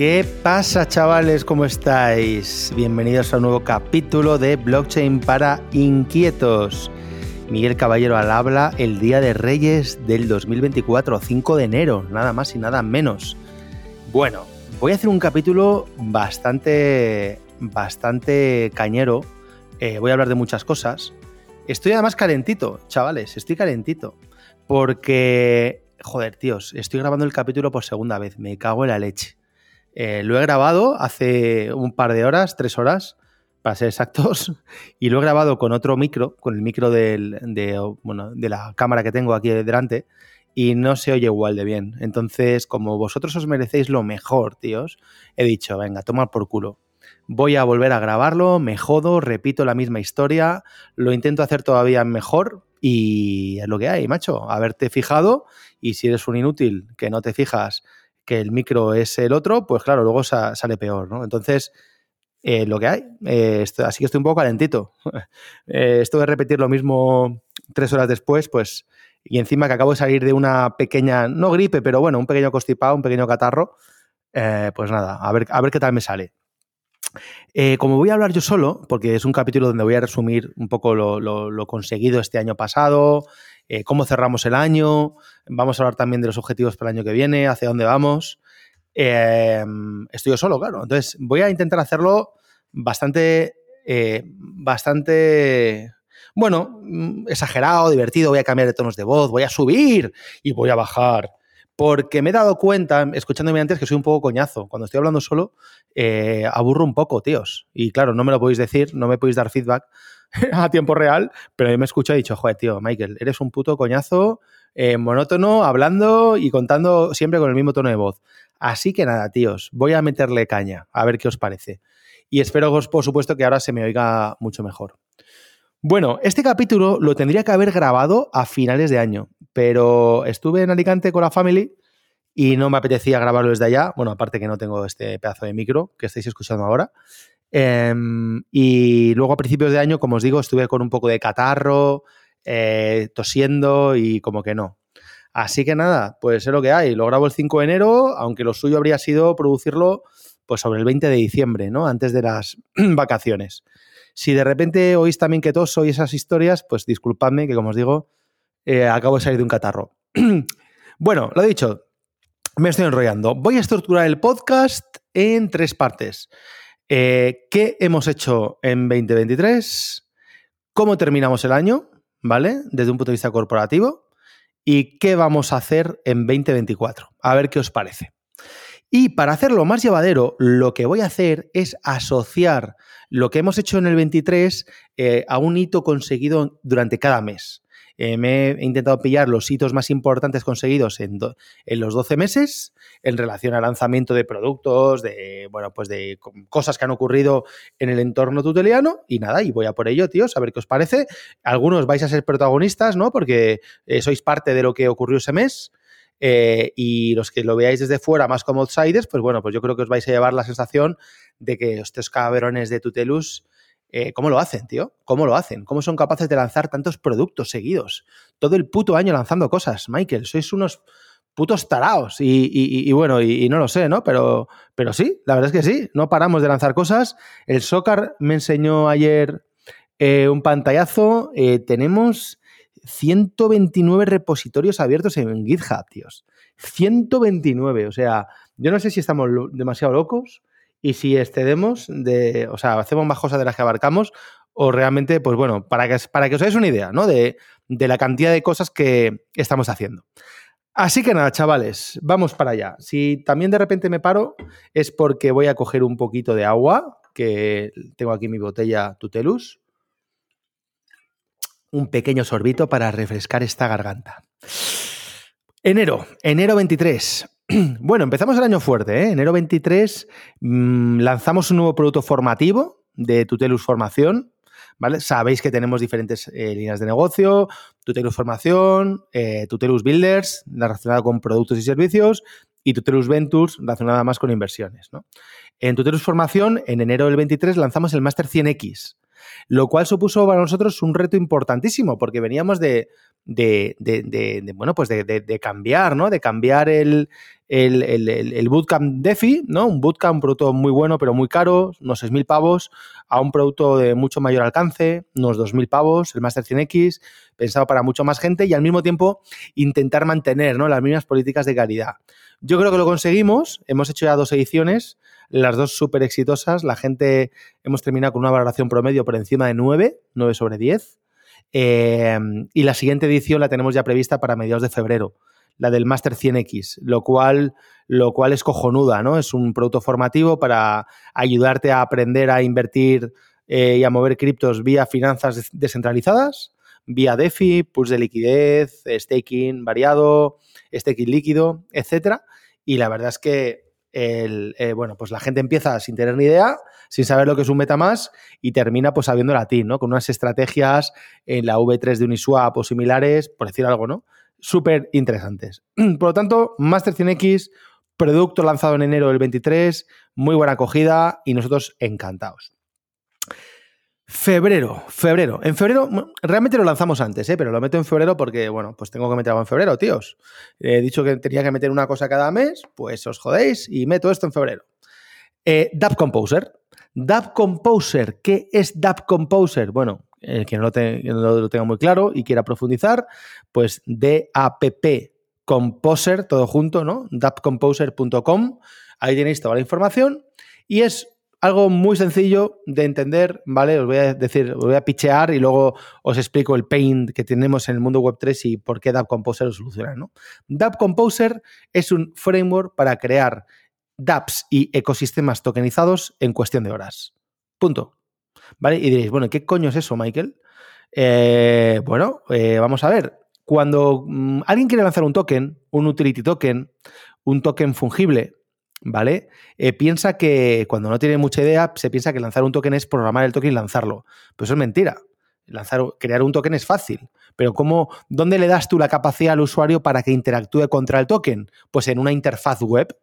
¿Qué pasa chavales? ¿Cómo estáis? Bienvenidos a un nuevo capítulo de Blockchain para Inquietos. Miguel Caballero al habla el Día de Reyes del 2024, 5 de enero, nada más y nada menos. Bueno, voy a hacer un capítulo bastante, bastante cañero. Eh, voy a hablar de muchas cosas. Estoy además calentito, chavales, estoy calentito. Porque, joder, tíos, estoy grabando el capítulo por segunda vez, me cago en la leche. Eh, lo he grabado hace un par de horas, tres horas, para ser exactos, y lo he grabado con otro micro, con el micro de, la cámara que tengo aquí delante, y no se oye igual de bien. Entonces, como vosotros os merecéis lo mejor, tíos, he dicho, venga, toma por culo. Voy a volver a grabarlo, me jodo, repito la misma historia, lo intento hacer todavía mejor y es lo que hay, macho. Haberte fijado y si eres un inútil que no te fijas que el micro es el otro, pues claro, luego sale peor, ¿no? Entonces, eh, lo que hay. Eh, así que estoy un poco calentito. eh, esto de repetir lo mismo tres horas después, pues, y encima que acabo de salir de una pequeña, no gripe, pero bueno, un pequeño constipado, un pequeño catarro, eh, pues nada, a ver, a ver qué tal me sale. Eh, como voy a hablar yo solo, porque es un capítulo donde voy a resumir un poco lo, conseguido este año pasado, eh, cómo cerramos el año, vamos a hablar también de los objetivos para el año que viene, hacia dónde vamos. Eh, estoy yo solo, claro. Entonces voy a intentar hacerlo bastante, eh, bastante, bueno, mm, exagerado, divertido. Voy a cambiar de tonos de voz, voy a subir y voy a bajar porque me he dado cuenta, escuchándome antes, que soy un poco coñazo. Cuando estoy hablando solo, eh, aburro un poco, tíos. Y claro, no me lo podéis decir, no me podéis dar feedback a tiempo real, pero yo me escucho y he dicho, joder, tío, Michael, eres un puto coñazo, eh, monótono, hablando y contando siempre con el mismo tono de voz. Así que nada, tíos, voy a meterle caña, a ver qué os parece. Y espero, por supuesto, que ahora se me oiga mucho mejor. Bueno, este capítulo lo tendría que haber grabado a finales de año, pero estuve en Alicante con la family y no me apetecía grabarlo desde allá. Bueno, aparte que no tengo este pedazo de micro que estáis escuchando ahora. Eh, y luego a principios de año, como os digo, estuve con un poco de catarro, eh, tosiendo y como que no. Así que nada, pues es lo que hay. Lo grabo el 5 de enero, aunque lo suyo habría sido producirlo pues sobre el 20 de diciembre, ¿no? Antes de las vacaciones. Si de repente oís también que todos sois esas historias, pues disculpadme que, como os digo, eh, acabo de salir de un catarro. bueno, lo dicho, me estoy enrollando. Voy a estructurar el podcast en tres partes. Eh, ¿Qué hemos hecho en 2023? ¿Cómo terminamos el año? ¿Vale? Desde un punto de vista corporativo. ¿Y qué vamos a hacer en 2024? A ver qué os parece. Y para hacerlo más llevadero, lo que voy a hacer es asociar lo que hemos hecho en el 23 eh, a un hito conseguido durante cada mes. Eh, me he intentado pillar los hitos más importantes conseguidos en, los 12 meses en relación al lanzamiento de productos, de, bueno, pues de cosas que han ocurrido en el entorno tuteliano y nada, y voy a por ello, tíos, a ver qué os parece. Algunos vais a ser protagonistas, ¿no? Porque eh, sois parte de lo que ocurrió ese mes. Eh, y los que lo veáis desde fuera más como outsiders, pues bueno, pues yo creo que os vais a llevar la sensación de que estos cabrones de Tutelus, eh, ¿cómo lo hacen, tío? ¿Cómo lo hacen? ¿Cómo son capaces de lanzar tantos productos seguidos? Todo el puto año lanzando cosas, Michael, sois unos putos taraos y, bueno, y, no lo sé, ¿no? Pero, pero sí, la verdad es que sí, no paramos de lanzar cosas. El Soccer me enseñó ayer eh, un pantallazo, tenemos 129 repositorios abiertos en GitHub, tíos. 129, o sea, yo no sé si estamos demasiado locos y si excedemos de, o sea, hacemos más cosas de las que abarcamos o realmente, pues bueno, para que, para que os hagáis una idea, ¿no? De, de la cantidad de cosas que estamos haciendo. Así que nada, chavales, vamos para allá. Si también de repente me paro es porque voy a coger un poquito de agua, que tengo aquí mi botella Tutelus un pequeño sorbito para refrescar esta garganta. Enero, enero 23. Bueno, empezamos el año fuerte, ¿eh? Enero 23 mmm, lanzamos un nuevo producto formativo de Tutelus Formación. ¿Vale? Sabéis que tenemos diferentes eh, líneas de negocio, Tutelus Formación, eh, Tutelus Builders, relacionada con productos y servicios, y Tutelus Ventures, relacionada más con inversiones. ¿no? En Tutelus Formación, en enero del 23, lanzamos el Master 100X, lo cual supuso para nosotros un reto importantísimo, porque veníamos de, de, bueno, pues de, cambiar, ¿no? De cambiar el, el, Bootcamp DeFi, ¿no? Un Bootcamp, un producto muy bueno, pero muy caro, unos 6.000 pavos, a un producto de mucho mayor alcance, unos 2.000 pavos, el Master 100X, pensado para mucho más gente y al mismo tiempo intentar mantener ¿no? las mismas políticas de calidad. Yo creo que lo conseguimos, hemos hecho ya dos ediciones, las dos súper exitosas, la gente hemos terminado con una valoración promedio por encima de 9, 9 sobre 10. Eh, y la siguiente edición la tenemos ya prevista para mediados de febrero la del Master 100X, lo cual, lo cual es cojonuda, ¿no? Es un producto formativo para ayudarte a aprender a invertir eh, y a mover criptos vía finanzas descentralizadas, vía DeFi, pools de liquidez, staking variado, staking líquido, etcétera. Y la verdad es que el, eh, bueno, pues la gente empieza sin tener ni idea, sin saber lo que es un MetaMask y termina pues sabiendo latín, ¿no? Con unas estrategias en la V3 de Uniswap o similares, por decir algo, ¿no? súper interesantes. Por lo tanto, Master 100X, producto lanzado en enero del 23, muy buena acogida y nosotros encantados. Febrero, febrero. En febrero, realmente lo lanzamos antes, ¿eh? pero lo meto en febrero porque, bueno, pues tengo que meter algo en febrero, tíos. He dicho que tenía que meter una cosa cada mes, pues os jodéis y meto esto en febrero. Eh, Dap Composer. Dap Composer, ¿qué es Dap Composer? Bueno, el que no lo, tenga muy claro y quiera profundizar, pues DAPP Composer, todo junto, ¿no? dapcomposer.com. Ahí tenéis toda la información y es algo muy sencillo de entender, ¿vale? Os voy a decir, os voy a pichear y luego os explico el pain que tenemos en el mundo web 3 y por qué Dap Composer lo soluciona, ¿no? Dap Composer es un framework para crear dApps y ecosistemas tokenizados en cuestión de horas. Punto. ¿Vale? Y diréis, bueno, ¿qué coño es eso, Michael? Eh, bueno, eh, vamos a ver. Cuando mm, alguien quiere lanzar un token, un utility token, un token fungible, ¿vale? Eh, piensa que cuando no tiene mucha idea, se piensa que lanzar un token es programar el token y lanzarlo. Pero eso es mentira. Lanzar, crear un token es fácil, pero ¿cómo, ¿dónde le das tú la capacidad al usuario para que interactúe contra el token? Pues en una interfaz web,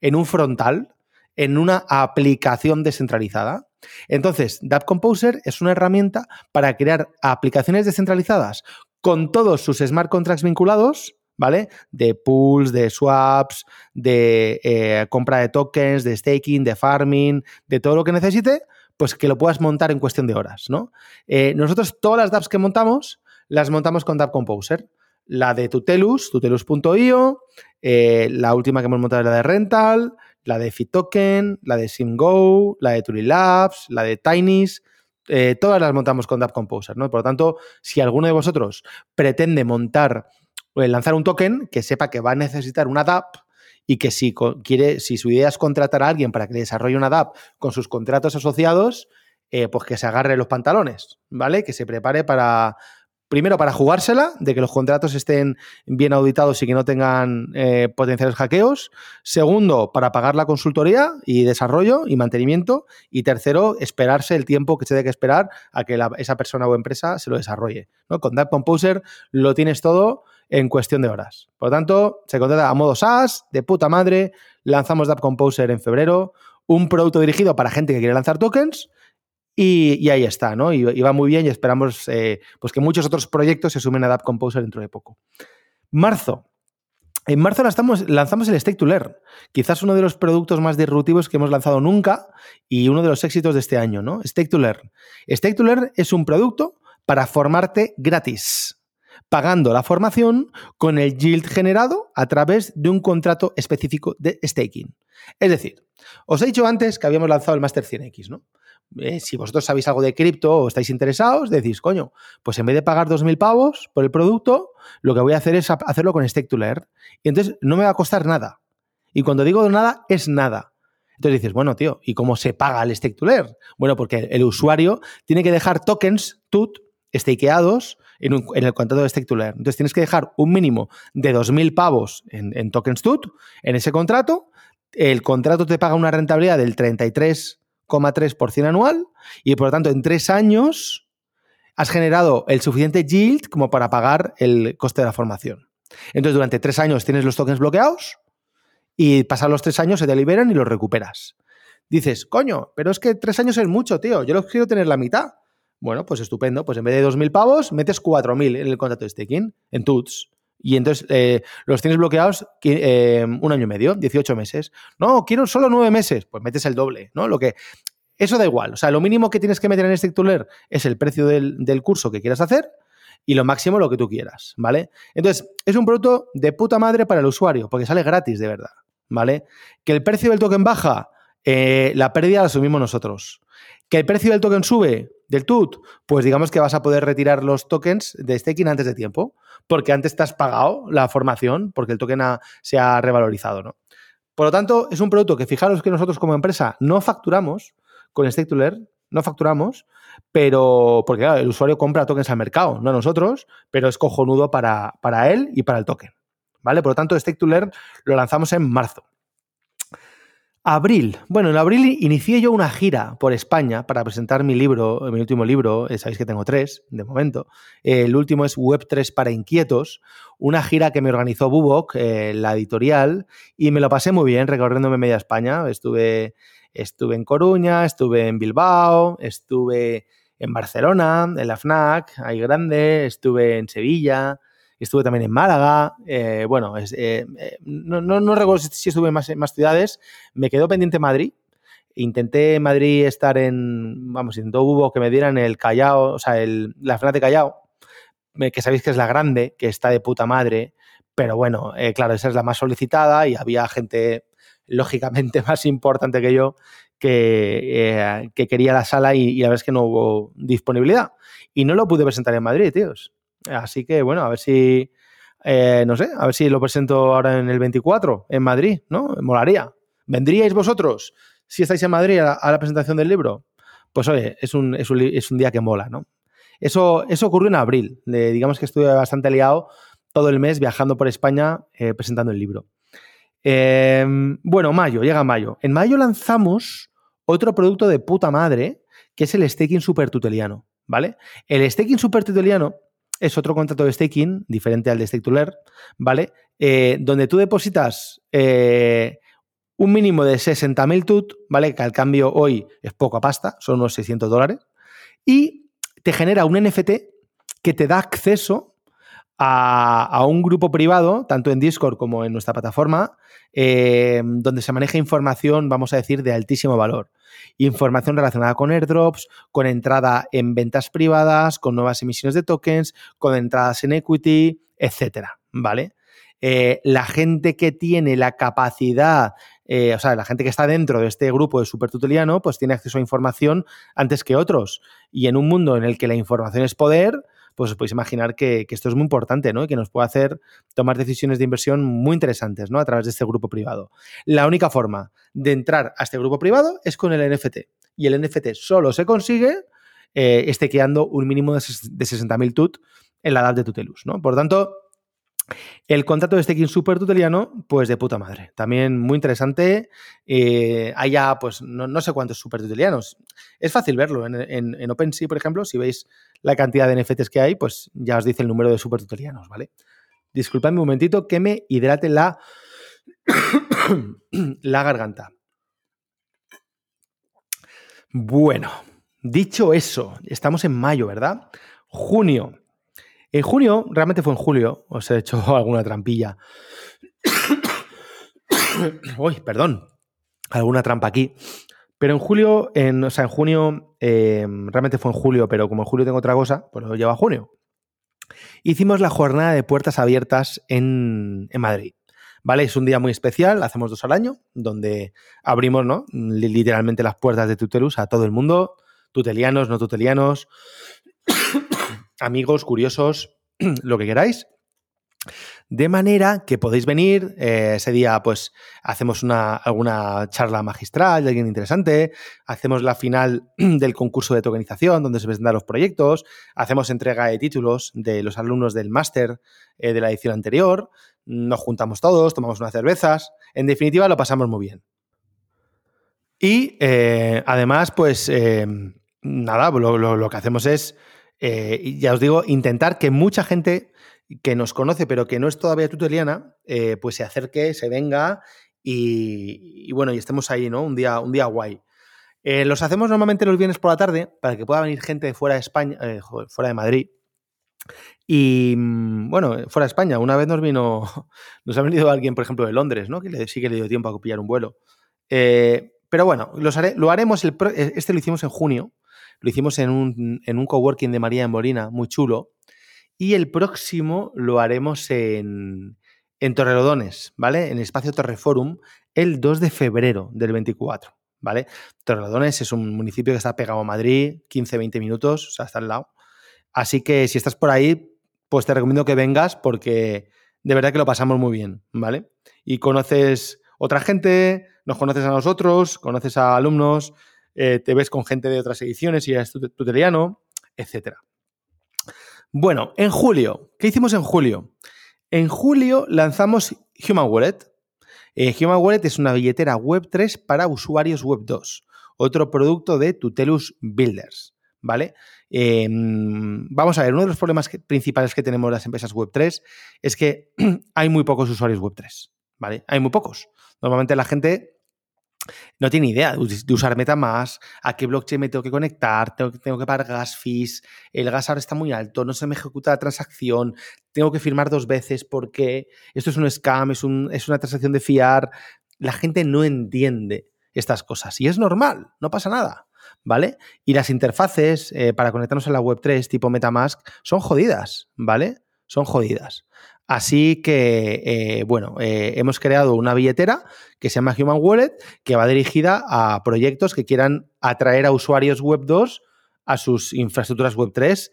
en un frontal, en una aplicación descentralizada. Entonces, Dap Composer es una herramienta para crear aplicaciones descentralizadas con todos sus smart contracts vinculados, ¿vale? De pools, de swaps, de eh, compra de tokens, de staking, de farming, de todo lo que necesite, pues que lo puedas montar en cuestión de horas, ¿no? Eh, nosotros todas las dApps que montamos, las montamos con Dap Composer. La de Tutelus, tutelus.io, eh, la última que hemos montado es la de Rental, la de Fitoken, la de SimGo, la de Turi Labs, la de Tinys, eh, todas las montamos con Dap Composer, ¿no? Por lo tanto, si alguno de vosotros pretende montar lanzar un token, que sepa que va a necesitar una DApp y que si quiere, si su idea es contratar a alguien para que le desarrolle una DApp con sus contratos asociados, eh, pues que se agarre los pantalones, ¿vale? Que se prepare para, primero para jugársela, de que los contratos estén bien auditados y que no tengan eh, potenciales hackeos. Segundo, para pagar la consultoría y desarrollo y mantenimiento. Y tercero, esperarse el tiempo que se debe que esperar a que esa persona o empresa se lo desarrolle. ¿no? Con Dap Composer lo tienes todo en cuestión de horas. Por lo tanto, se contrata a modo SaaS, de puta madre. Lanzamos Dap Composer en febrero. Un producto dirigido para gente que quiere lanzar tokens y, ahí está, ¿no? Y, va muy bien y esperamos eh, pues que muchos otros proyectos se sumen a Dap Composer dentro de poco. Marzo. En marzo lanzamos, lanzamos el Stake to Learn, quizás uno de los productos más disruptivos que hemos lanzado nunca y uno de los éxitos de este año, ¿no? Stake to Learn. Stake to Learn es un producto para formarte gratis, pagando la formación con el yield generado a través de un contrato específico de staking. Es decir, os he dicho antes que habíamos lanzado el Master 100X, ¿no? Eh, si vosotros sabéis algo de cripto o estáis interesados, decís, coño, pues en vez de pagar 2.000 pavos por el producto, lo que voy a hacer es hacerlo con Stake to Learn. Y entonces no me va a costar nada. Y cuando digo nada, es nada. Entonces dices, bueno, tío, ¿y cómo se paga el Stake to Learn? Bueno, porque el usuario tiene que dejar tokens TUT stakeados en, el contrato de Stake to. Entonces tienes que dejar un mínimo de 2.000 pavos en, en tokens TUT en ese contrato. El contrato te paga una rentabilidad del 33 3% anual y por lo tanto en tres años has generado el suficiente yield como para pagar el coste de la formación. Entonces durante tres años tienes los tokens bloqueados y pasan los tres años se te liberan y los recuperas. Dices, coño, pero es que tres años es mucho, tío, yo los quiero tener la mitad. Bueno, pues estupendo, pues en vez de 2.000 pavos metes 4.000 en el contrato de staking, en TUTS, Y entonces eh, los tienes bloqueados eh, un año y medio, 18 meses. No, quiero solo nueve meses. Pues metes el doble, ¿no? Lo que. Eso da igual. O sea, lo mínimo que tienes que meter en este Learn es el precio del, del curso que quieras hacer y lo máximo lo que tú quieras, ¿vale? Entonces, es un producto de puta madre para el usuario, porque sale gratis de verdad, ¿vale? Que el precio del token baja, eh, la pérdida la asumimos nosotros. Que el precio del token sube, del TUT, pues digamos que vas a poder retirar los tokens de staking antes de tiempo, porque antes te has pagado la formación, porque el token se ha revalorizado, ¿no? Por lo tanto, es un producto que fijaros que nosotros como empresa no facturamos con Stake to Learn, no facturamos, pero porque el usuario compra tokens al mercado, no a nosotros, pero es cojonudo para, para él y para el token. ¿Vale? Por lo tanto, Stake to Learn lo lanzamos en marzo. Abril. Bueno, en abril inicié yo una gira por España para presentar mi libro, mi último libro, eh, sabéis que tengo tres de momento. el último es Web 3 para inquietos, una gira que me organizó Bubok, eh, la editorial, y me lo pasé muy bien recorriéndome media España. Estuve, estuve en Coruña, estuve en Bilbao, estuve en Barcelona, en la FNAC, ahí grande, estuve en Sevilla, estuve también en Málaga, eh, bueno, eh, eh, no, recuerdo si estuve en más, más ciudades, me quedó pendiente Madrid, intenté en Madrid estar en, vamos, intentó hubo que me dieran el Callao, o sea, el, la FNAC de Callao, que sabéis que es la grande, que está de puta madre, pero bueno, claro, esa es la más solicitada y había gente lógicamente más importante que yo que, que quería la sala y, y, la es que no hubo disponibilidad. Y no lo pude presentar en Madrid, tíos. Así que, bueno, a ver si, eh, no sé, a ver si lo presento ahora en el 24, en Madrid, ¿no? Molaría. ¿Vendríais vosotros si estáis en Madrid a la, presentación del libro? Pues oye, es un, es un, día que mola, ¿no? Eso, eso ocurrió en abril. digamos que estuve bastante liado todo el mes viajando por España eh, presentando el libro. Em, bueno, mayo, llega mayo. En mayo lanzamos otro producto de puta madre, que es el staking super tuteliano, ¿vale? El staking super tuteliano es otro contrato de staking, diferente al de Stake to Learn, ¿vale? Eh, donde tú depositas eh, un mínimo de 60.000 TUT, ¿vale? Que al cambio hoy es poco a pasta, son unos 600 dólares, y te genera un NFT que te da acceso a, un grupo privado, tanto en Discord como en nuestra plataforma, eh, donde se maneja información, vamos a decir, de altísimo valor información relacionada con airdrops, con entrada en ventas privadas, con nuevas emisiones de tokens, con entradas en equity, etcétera, ¿vale? Eh, la gente que tiene la capacidad, eh, o sea, la gente que está dentro de este grupo de supertuteliano, pues tiene acceso a información antes que otros. Y en un mundo en el que la información es poder, pues os podéis imaginar que, esto es muy importante, ¿no? Y que nos puede hacer tomar decisiones de inversión muy interesantes, ¿no? A través de este grupo privado. La única forma de entrar a este grupo privado es con el NFT. Y el NFT solo se consigue eh, estequeando un mínimo de, 60.000 TUT en la edad de Tutelus, ¿no? Por tanto, el contrato de staking super tuteliano, pues de puta madre. También muy interesante. Eh, hay ya, pues, no, sé cuántos super tutelianos. Es fácil verlo. En, en, OpenSea, por ejemplo, si veis la cantidad de NFTs que hay, pues ya os dice el número de super tutelianos, ¿vale? Disculpadme un momentito que me hidrate la, la garganta. Bueno, dicho eso, estamos en mayo, ¿verdad? Junio. En junio, realmente fue en julio, os he hecho alguna trampilla. Uy, perdón, alguna trampa aquí. Pero en julio, en, o sea, en junio, em, realmente fue en julio, pero como en julio tengo otra cosa, pues lo lleva a junio. Hicimos la jornada de puertas abiertas en, en Madrid. ¿Vale? Es un día muy especial, hacemos dos al año, donde abrimos, ¿no? Literalmente las puertas de Tutelus a todo el mundo, tutelianos, no tutelianos, amigos, curiosos, lo que queráis. De manera que podéis venir, eh, ese día pues hacemos una, alguna charla magistral de alguien interesante, hacemos la final del concurso de tokenización donde se presentan los proyectos, hacemos entrega de títulos de los alumnos del máster eh, de la edición anterior, nos juntamos todos, tomamos unas cervezas, en definitiva lo pasamos muy bien. Y eh, además pues nada, lo que hacemos es eh, ya os digo, intentar que mucha gente que nos conoce pero que no es todavía tuteliana, eh, pues se acerque, se venga y, bueno, y estemos ahí, ¿no? Un día, un día guay. Eh, los hacemos normalmente los viernes por la tarde para que pueda venir gente de fuera de España, fuera de Madrid, Y mm, bueno, fuera de España, una vez nos vino, nos ha venido alguien, por ejemplo, de Londres, ¿no? Que le, sí que le dio tiempo a pillar un vuelo. Eh, pero bueno, lo haremos, el, este lo hicimos en junio, lo hicimos en un, en un coworking de María en Molina, muy chulo. Y el próximo lo haremos en, en Torrelodones, ¿vale? En el espacio Torreforum, el 2 de febrero del 24, ¿vale? Torrelodones es un municipio que está pegado a Madrid, 15-20 minutos, o sea, está al lado. Así que si estás por ahí, pues te recomiendo que vengas porque de verdad que lo pasamos muy bien, ¿vale? Y conoces otra gente, nos conoces a nosotros, conoces a alumnos, eh, te ves con gente de otras ediciones y es tuteliano, etc. Bueno, en julio, ¿qué hicimos en julio? En julio lanzamos Human Wallet. Eh, Human Wallet es una billetera Web3 para usuarios Web2, otro producto de Tutelus Builders, ¿vale? Em, vamos a ver, uno de los problemas principales que tenemos las empresas Web3 es que hay muy pocos usuarios Web3, ¿vale? Hay muy pocos. Normalmente la gente no tiene idea de usar MetaMask, a qué blockchain me tengo que conectar, tengo, que pagar gas fees, el gas ahora está muy alto, no se me ejecuta la transacción, tengo que firmar dos veces porque esto es un scam, es una transacción de fiar. La gente no entiende estas cosas y es normal, no pasa nada. ¿Vale? Y las interfaces eh, para conectarnos a la Web3 tipo MetaMask son jodidas, ¿vale? Son jodidas. Así que, eh, bueno, eh, hemos creado una billetera que se llama Human Wallet, que va dirigida a proyectos que quieran atraer a usuarios Web 2 a sus infraestructuras Web 3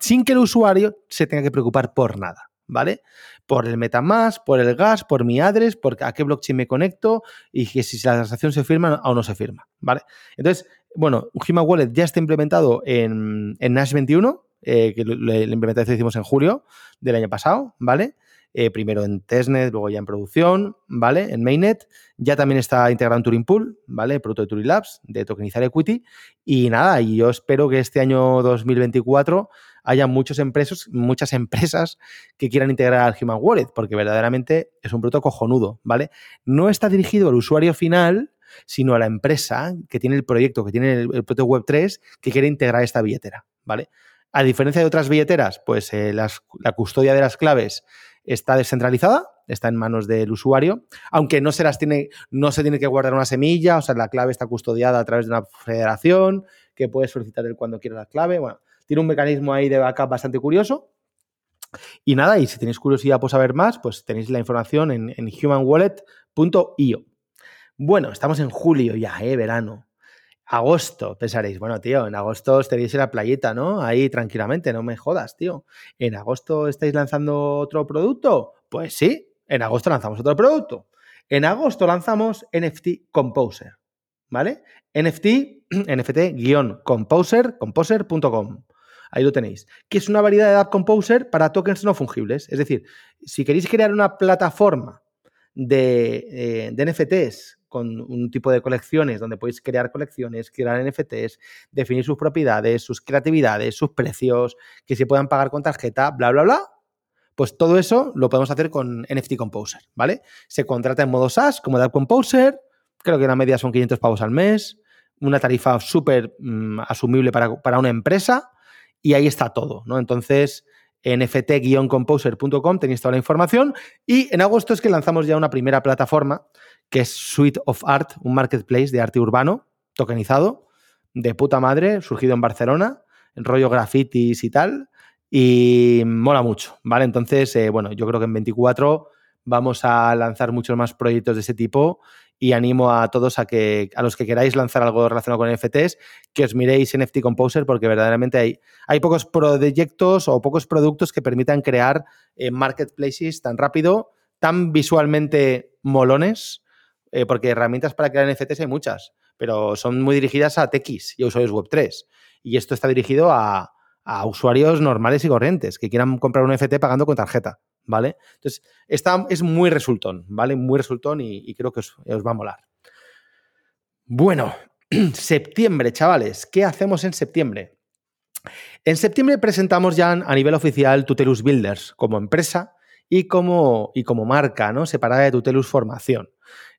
sin que el usuario se tenga que preocupar por nada, ¿vale? Por el MetaMask, por el gas, por mi address, por a qué blockchain me conecto y que si la transacción se firma o no se firma, ¿vale? Entonces, bueno, Human Wallet ya está implementado en, Nash 21, eh, que la implementación hicimos en julio del año pasado, ¿vale? Eh, primero en testnet, luego ya en producción, ¿vale? En mainnet. Ya también está integrado en Turing Pool, ¿vale? Producto de Turing Labs, de tokenizar equity. Y nada, y yo espero que este año 2024 haya muchos empresas, muchas empresas que quieran integrar al Human Wallet, porque verdaderamente es un producto cojonudo, ¿vale? No está dirigido al usuario final, sino a la empresa que tiene el proyecto, que tiene el, el producto Web3, que quiere integrar esta billetera, ¿vale? A diferencia de otras billeteras, pues eh, la custodia de las claves está descentralizada, está en manos del usuario, aunque no se las tiene, no se tiene que guardar una semilla, o sea, la clave está custodiada a través de una federación, que puede solicitar el cuando quiera la clave. Bueno, tiene un mecanismo ahí de backup bastante curioso. Y nada, y si tenéis curiosidad por saber más, pues tenéis la información en, en humanwallet.io. Bueno, estamos en julio ya, ¿eh? Verano. Agosto, pensaréis, bueno, tío, en agosto estaréis en la playeta, ¿no? Ahí tranquilamente, no me jodas, tío. ¿En agosto estáis lanzando otro producto? Pues sí, en agosto lanzamos otro producto. En agosto lanzamos NFT Composer, ¿vale? NFT, NFT-composer, composer.com. Ahí lo tenéis. Que es una variedad de App Composer para tokens no fungibles. Es decir, si queréis crear una plataforma de, eh, de NFTs con un tipo de colecciones donde podéis crear colecciones, crear NFTs, definir sus propiedades, sus creatividades, sus precios, que se puedan pagar con tarjeta, bla, bla, bla. Pues todo eso lo podemos hacer con NFT Composer, ¿vale? Se contrata en modo SaaS como App Composer, creo que la media son 500 pavos al mes, una tarifa súper mm, asumible para, para una empresa y ahí está todo, ¿no? Entonces, nft-composer.com tenéis toda la información y en agosto es que lanzamos ya una primera plataforma que es Suite of Art, un marketplace de arte urbano tokenizado, de puta madre, surgido en Barcelona, en rollo grafitis y tal, y mola mucho, ¿vale? Entonces, eh, bueno, yo creo que en 24 vamos a lanzar muchos más proyectos de ese tipo y animo a todos a que a los que queráis lanzar algo relacionado con NFTs, que os miréis NFT Composer porque verdaderamente hay, hay pocos proyectos o pocos productos que permitan crear eh, marketplaces tan rápido, tan visualmente molones eh, porque herramientas para crear NFTs hay muchas, pero son muy dirigidas a TX y a usuarios Web3. Y esto está dirigido a, usuarios normales y corrientes que quieran comprar un NFT pagando con tarjeta, ¿vale? Entonces, esta es muy resultón, ¿vale? Muy resultón y, creo que os, os va a molar. Bueno, septiembre, chavales, ¿qué hacemos en septiembre? En septiembre presentamos ya a nivel oficial Tutelus Builders como empresa y como, y como marca, ¿no? Separada de Tutelus Formación.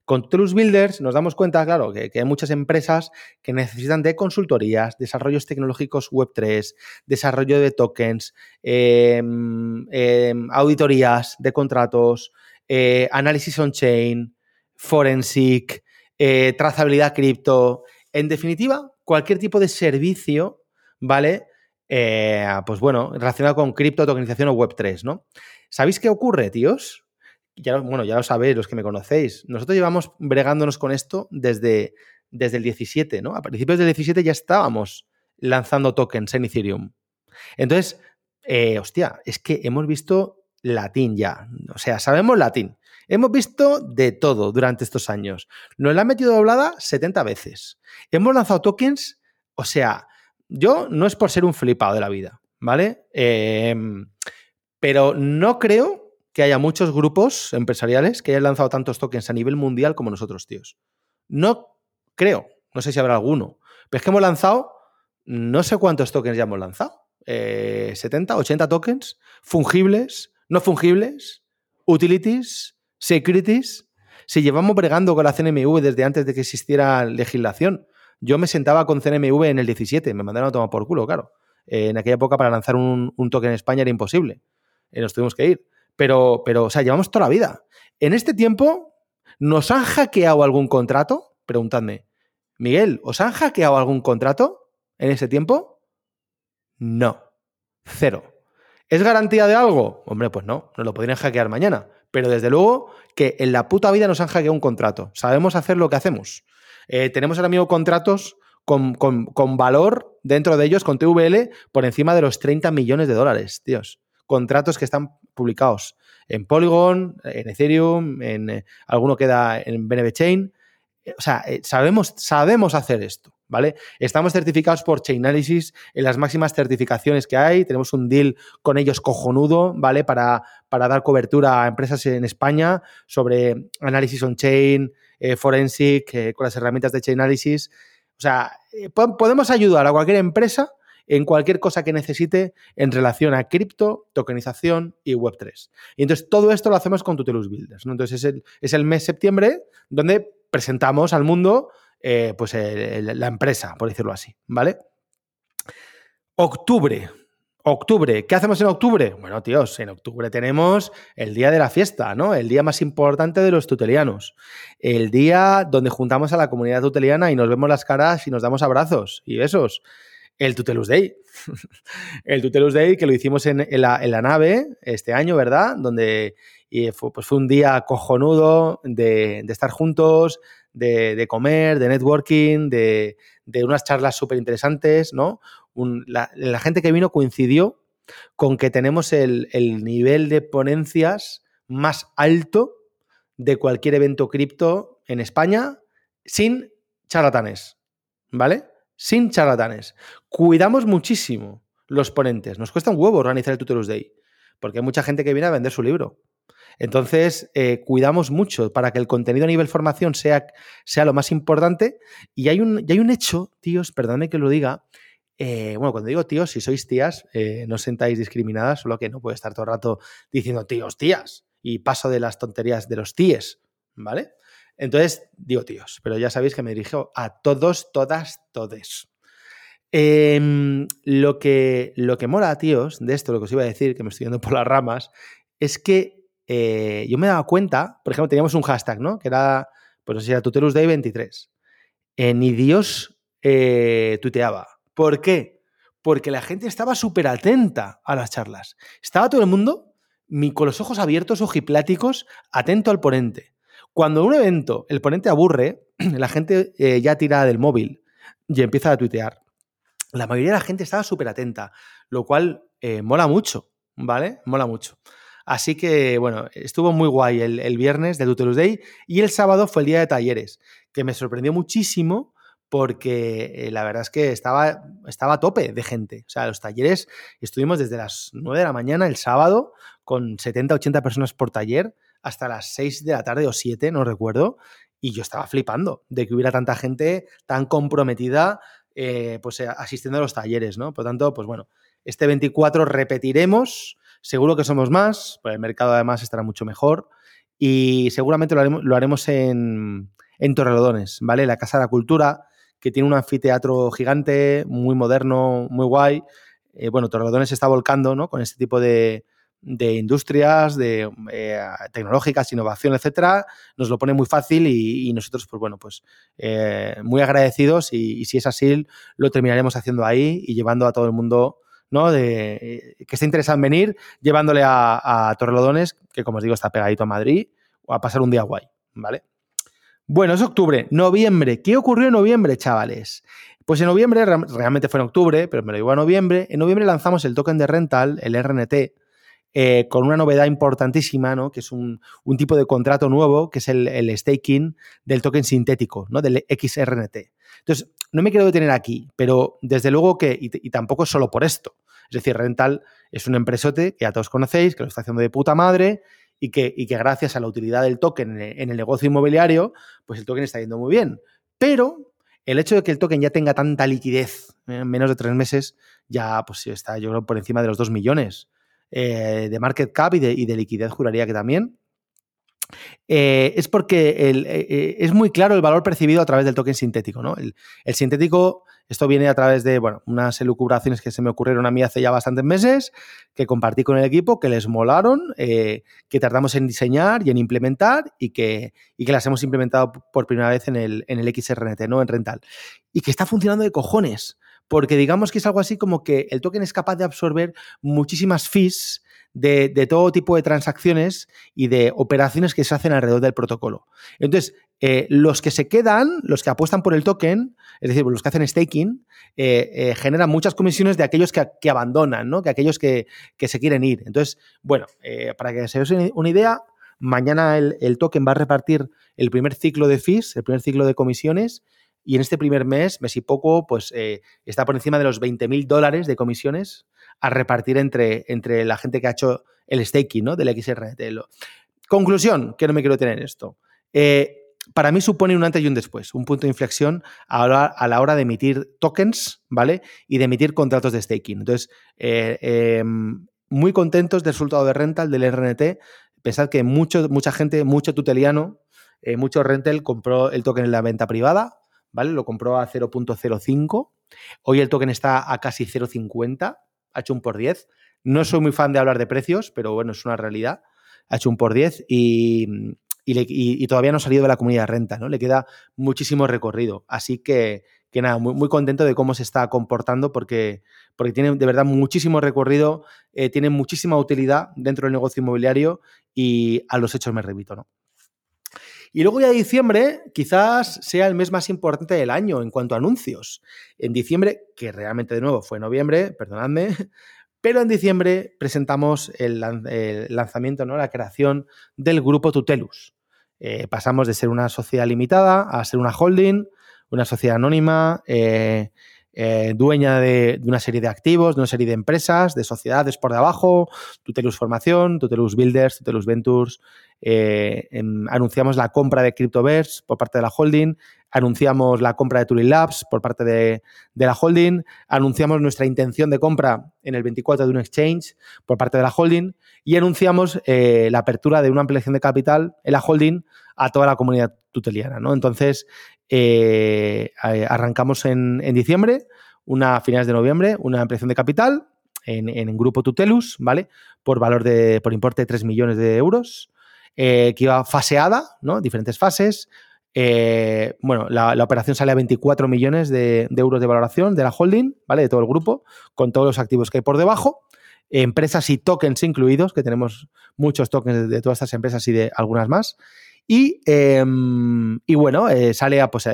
Con Tutelus Builders nos damos cuenta, claro, que, hay muchas empresas que necesitan de consultorías, desarrollos tecnológicos Web3, desarrollo de tokens, em, em, auditorías de contratos, eh, análisis on-chain, forensic, eh, trazabilidad cripto. En definitiva, cualquier tipo de servicio, ¿vale? Eh, pues bueno, relacionado con cripto, tokenización o Web3, ¿no? ¿Sabéis qué ocurre, tíos? Ya, bueno, ya lo sabéis los que me conocéis. Nosotros llevamos bregándonos con esto desde, desde el 17, ¿no? A principios del 17 ya estábamos lanzando tokens en Ethereum. Entonces, eh, hostia, es que hemos visto latín ya. O sea, sabemos latín. Hemos visto de todo durante estos años. Nos la han metido doblada 70 veces. Hemos lanzado tokens, o sea, yo no es por ser un flipado de la vida, ¿vale? Em, pero no creo que haya muchos grupos empresariales que hayan lanzado tantos tokens a nivel mundial como nosotros, tíos. No creo, no sé si habrá alguno, pero es que hemos lanzado, no sé cuántos tokens ya hemos lanzado. 70, eh, 80 tokens fungibles, no fungibles, utilities, securities. Si llevamos bregando con la CNMV desde antes de que existiera legislación, yo me sentaba con CNMV en el 17, me mandaron a tomar por culo, claro. Eh, en aquella época para lanzar un, token en España era imposible. Eh, nos tuvimos que ir. Pero, pero, o sea, llevamos toda la vida. En este tiempo, ¿nos han hackeado algún contrato? Preguntadme. Miguel, ¿os han hackeado algún contrato en ese tiempo? No. Cero. ¿Es garantía de algo? Hombre, pues no, nos lo podrían hackear mañana. Pero desde luego que en la puta vida nos han hackeado un contrato. Sabemos hacer lo que hacemos. Eh, tenemos ahora mismo contratos con, con, valor dentro de ellos, con TVL, por encima de los 30 millones de dólares, tíos. Contratos que están publicados en Polygon, en Ethereum, en eh, alguno queda en BNB Chain. Eh, o sea, sabemos, sabemos hacer esto. ¿Vale? Estamos certificados por Chainalysis en las máximas certificaciones que hay. Tenemos un deal con ellos cojonudo, ¿vale? Para, para dar cobertura a empresas en España sobre análisis on-chain, eh, forensic, eh, con las herramientas de Chainalysis. O sea, eh, podemos ayudar a cualquier empresa en cualquier cosa que necesite en relación a cripto, tokenización y Web3. Y entonces todo esto lo hacemos con Tutelus Builders. ¿no? Entonces es el, es el mes septiembre donde presentamos al mundo pues la empresa, por decirlo así, ¿vale? Octubre. Octubre, ¿qué hacemos en octubre? Bueno, tíos, en octubre tenemos el día de la fiesta, ¿no? El día más importante de los tutelianos. El día donde juntamos a la comunidad tuteliana y nos vemos las caras y nos damos abrazos y besos. El Tutelus Day. el Tutelus Day que lo hicimos en, la, nave este año, ¿verdad? Donde fue, pues fue un día cojonudo de, estar juntos, de, comer, de networking, de, de unas charlas súper interesantes, ¿no? la, gente que vino coincidió con que tenemos el, nivel de ponencias más alto de cualquier evento cripto en España sin charlatanes, ¿vale? Sin charlatanes. Cuidamos muchísimo los ponentes. Nos cuesta un huevo organizar el Tutelus Day, porque hay mucha gente que viene a vender su libro. Entonces, eh, cuidamos mucho para que el contenido a nivel formación sea, sea lo más importante. Y hay, un, hay un hecho, tíos, perdóname que lo diga, eh, bueno, cuando digo tíos, si sois tías, eh, no os sentáis discriminadas, solo que no puedo estar todo el rato diciendo tíos, tías, y paso de las tonterías de los tíes, ¿vale? Entonces digo tíos, pero ya sabéis que me dirijo a todos, todas, todes. Em, lo, que, lo que mola, tíos, de esto, lo que os iba a decir, que me estoy yendo por las ramas, es que eh, yo me daba cuenta, por ejemplo, teníamos un hashtag, ¿no? Que era, pues no sé, era Tutelus Day 23. ni Dios tuiteaba ¿Por qué? Porque la gente estaba súper atenta a las charlas. Estaba todo el mundo con los ojos abiertos, ojipláticos, atento al ponente. Cuando en un evento el ponente aburre, la gente eh, ya tira del móvil y empieza a tuitear. La mayoría de la gente estaba súper atenta, lo cual eh, mola mucho, ¿vale? Mola mucho. Así que, bueno, estuvo muy guay el, viernes de Tutelus Day y el sábado fue el día de talleres, que me sorprendió muchísimo porque eh, la verdad es que estaba, estaba a tope de gente. O sea, los talleres estuvimos desde las 9 de la mañana el sábado con 70, 80 personas por taller hasta las 6 de la tarde o 7, no recuerdo. Y yo estaba flipando de que hubiera tanta gente tan comprometida eh, pues eh, asistiendo a los talleres, ¿no? Por lo tanto, pues bueno, este 24 repetiremos, seguro que somos más, pues el mercado además estará mucho mejor y seguramente lo haremos, lo haremos en, en Torrelodones, ¿vale? La Casa de la Cultura, que tiene un anfiteatro gigante, muy moderno, muy guay. Eh, bueno, Torrelodones está volcando ¿no? con este tipo de, de industrias, de eh, tecnológicas, innovación, etcétera, nos lo pone muy fácil y, nosotros, pues bueno, pues eh, muy agradecidos y, si es así, lo terminaremos haciendo ahí y llevando a todo el mundo, ¿no? De, que esté interesado en venir, llevándole a, Torrelodones, que como os digo está pegadito a Madrid, a pasar un día guay, ¿vale? Bueno, es octubre, noviembre. ¿Qué ocurrió en noviembre, chavales? Pues en noviembre, realmente fue en octubre, pero me lo digo a noviembre. En noviembre lanzamos el token de rental, el RNT, eh, con una novedad importantísima, ¿no? que es un, tipo de contrato nuevo, que es el, staking del token sintético, ¿no? del XRNT. Entonces, no me quiero detener aquí, pero desde luego que, y, tampoco es solo por esto. Es decir, Rental es un empresote que ya todos conocéis, que lo está haciendo de puta madre y que, gracias a la utilidad del token en el negocio inmobiliario, pues el token está yendo muy bien. Pero el hecho de que el token ya tenga tanta liquidez en menos de tres meses, ya pues está yo creo por encima de los dos millones eh, de market cap y de, liquidez, juraría que también. Eh, es porque eh, es muy claro el valor percibido a través del token sintético. ¿no? El, sintético esto viene a través de unas elucubraciones que se me ocurrieron a mí hace ya bastantes meses, que compartí con el equipo, que les molaron, que tardamos en diseñar y en implementar y que, y que las hemos implementado por primera vez en el, en el XRNT, ¿no? En Rental. Y que está funcionando de cojones, porque digamos que es algo así como que el token es capaz de absorber muchísimas fees de, todo tipo de transacciones y de operaciones que se hacen alrededor del protocolo. Entonces, eh, los que se quedan, los que apuestan por el token, es decir, los que hacen staking, eh, eh, generan muchas comisiones de aquellos que, abandonan, ¿no? Que aquellos que, se quieren ir. Entonces, bueno, para que se os una idea, mañana el, token va a repartir el primer ciclo de fees, el primer ciclo de comisiones, y en este primer mes, mes y poco, pues está por encima de los 20 mil dólares de comisiones a repartir entre, entre la gente que ha hecho el staking, ¿no? Del XRT. Conclusión, que no me quiero tener esto para mí supone un antes y un después, un punto de inflexión a la, hora de emitir tokens, ¿vale? Y de emitir contratos de staking. Entonces, eh, em, muy contentos del resultado de rental del RNT. Pensad que mucho, mucha gente, mucho tuteliano, eh, mucho rental compró el token en la venta privada, ¿vale? Lo compró a 0.05. Hoy el token está a casi 0.50, ha hecho un por 10. No soy muy fan de hablar de precios, pero bueno, es una realidad. Ha hecho un por 10 y, y, todavía no ha salido de la comunidad de renta, ¿no? Le queda muchísimo recorrido. Así que, que nada, muy, muy, contento de cómo se está comportando porque, porque tiene de verdad muchísimo recorrido, eh, tiene muchísima utilidad dentro del negocio inmobiliario y a los hechos me repito, ¿no? Y luego ya diciembre quizás sea el mes más importante del año en cuanto a anuncios. En diciembre, que realmente de nuevo fue noviembre, perdonadme, pero en diciembre presentamos el, lanzamiento, ¿no? la creación del grupo Tutelus. Eh, pasamos de ser una sociedad limitada a ser una holding, una sociedad anónima, eh, eh, dueña de, una serie de activos, de una serie de empresas, de sociedades por debajo, Tutelus Formación, Tutelus Builders, Tutelus Ventures. Em, anunciamos la compra de CryptoVerse por parte de la holding, anunciamos la compra de Turing Labs por parte de, la holding, anunciamos nuestra intención de compra en el 24 de un exchange por parte de la holding y anunciamos eh, la apertura de una ampliación de capital en la holding a toda la comunidad tuteliana. Entonces, eh, arrancamos en, diciembre, una, a finales de noviembre, una ampliación de capital en, en grupo Tutelus, ¿vale? Por valor de, por importe de 3 millones de euros. Eh, que iba faseada, ¿no? Diferentes fases, eh, bueno, la, operación sale a 24 millones de, euros de valoración de la holding, ¿vale? De todo el grupo, con todos los activos que hay por debajo, empresas y tokens incluidos, que tenemos muchos tokens de, todas estas empresas y de algunas más. Y, em, bueno, eh, sale a pues,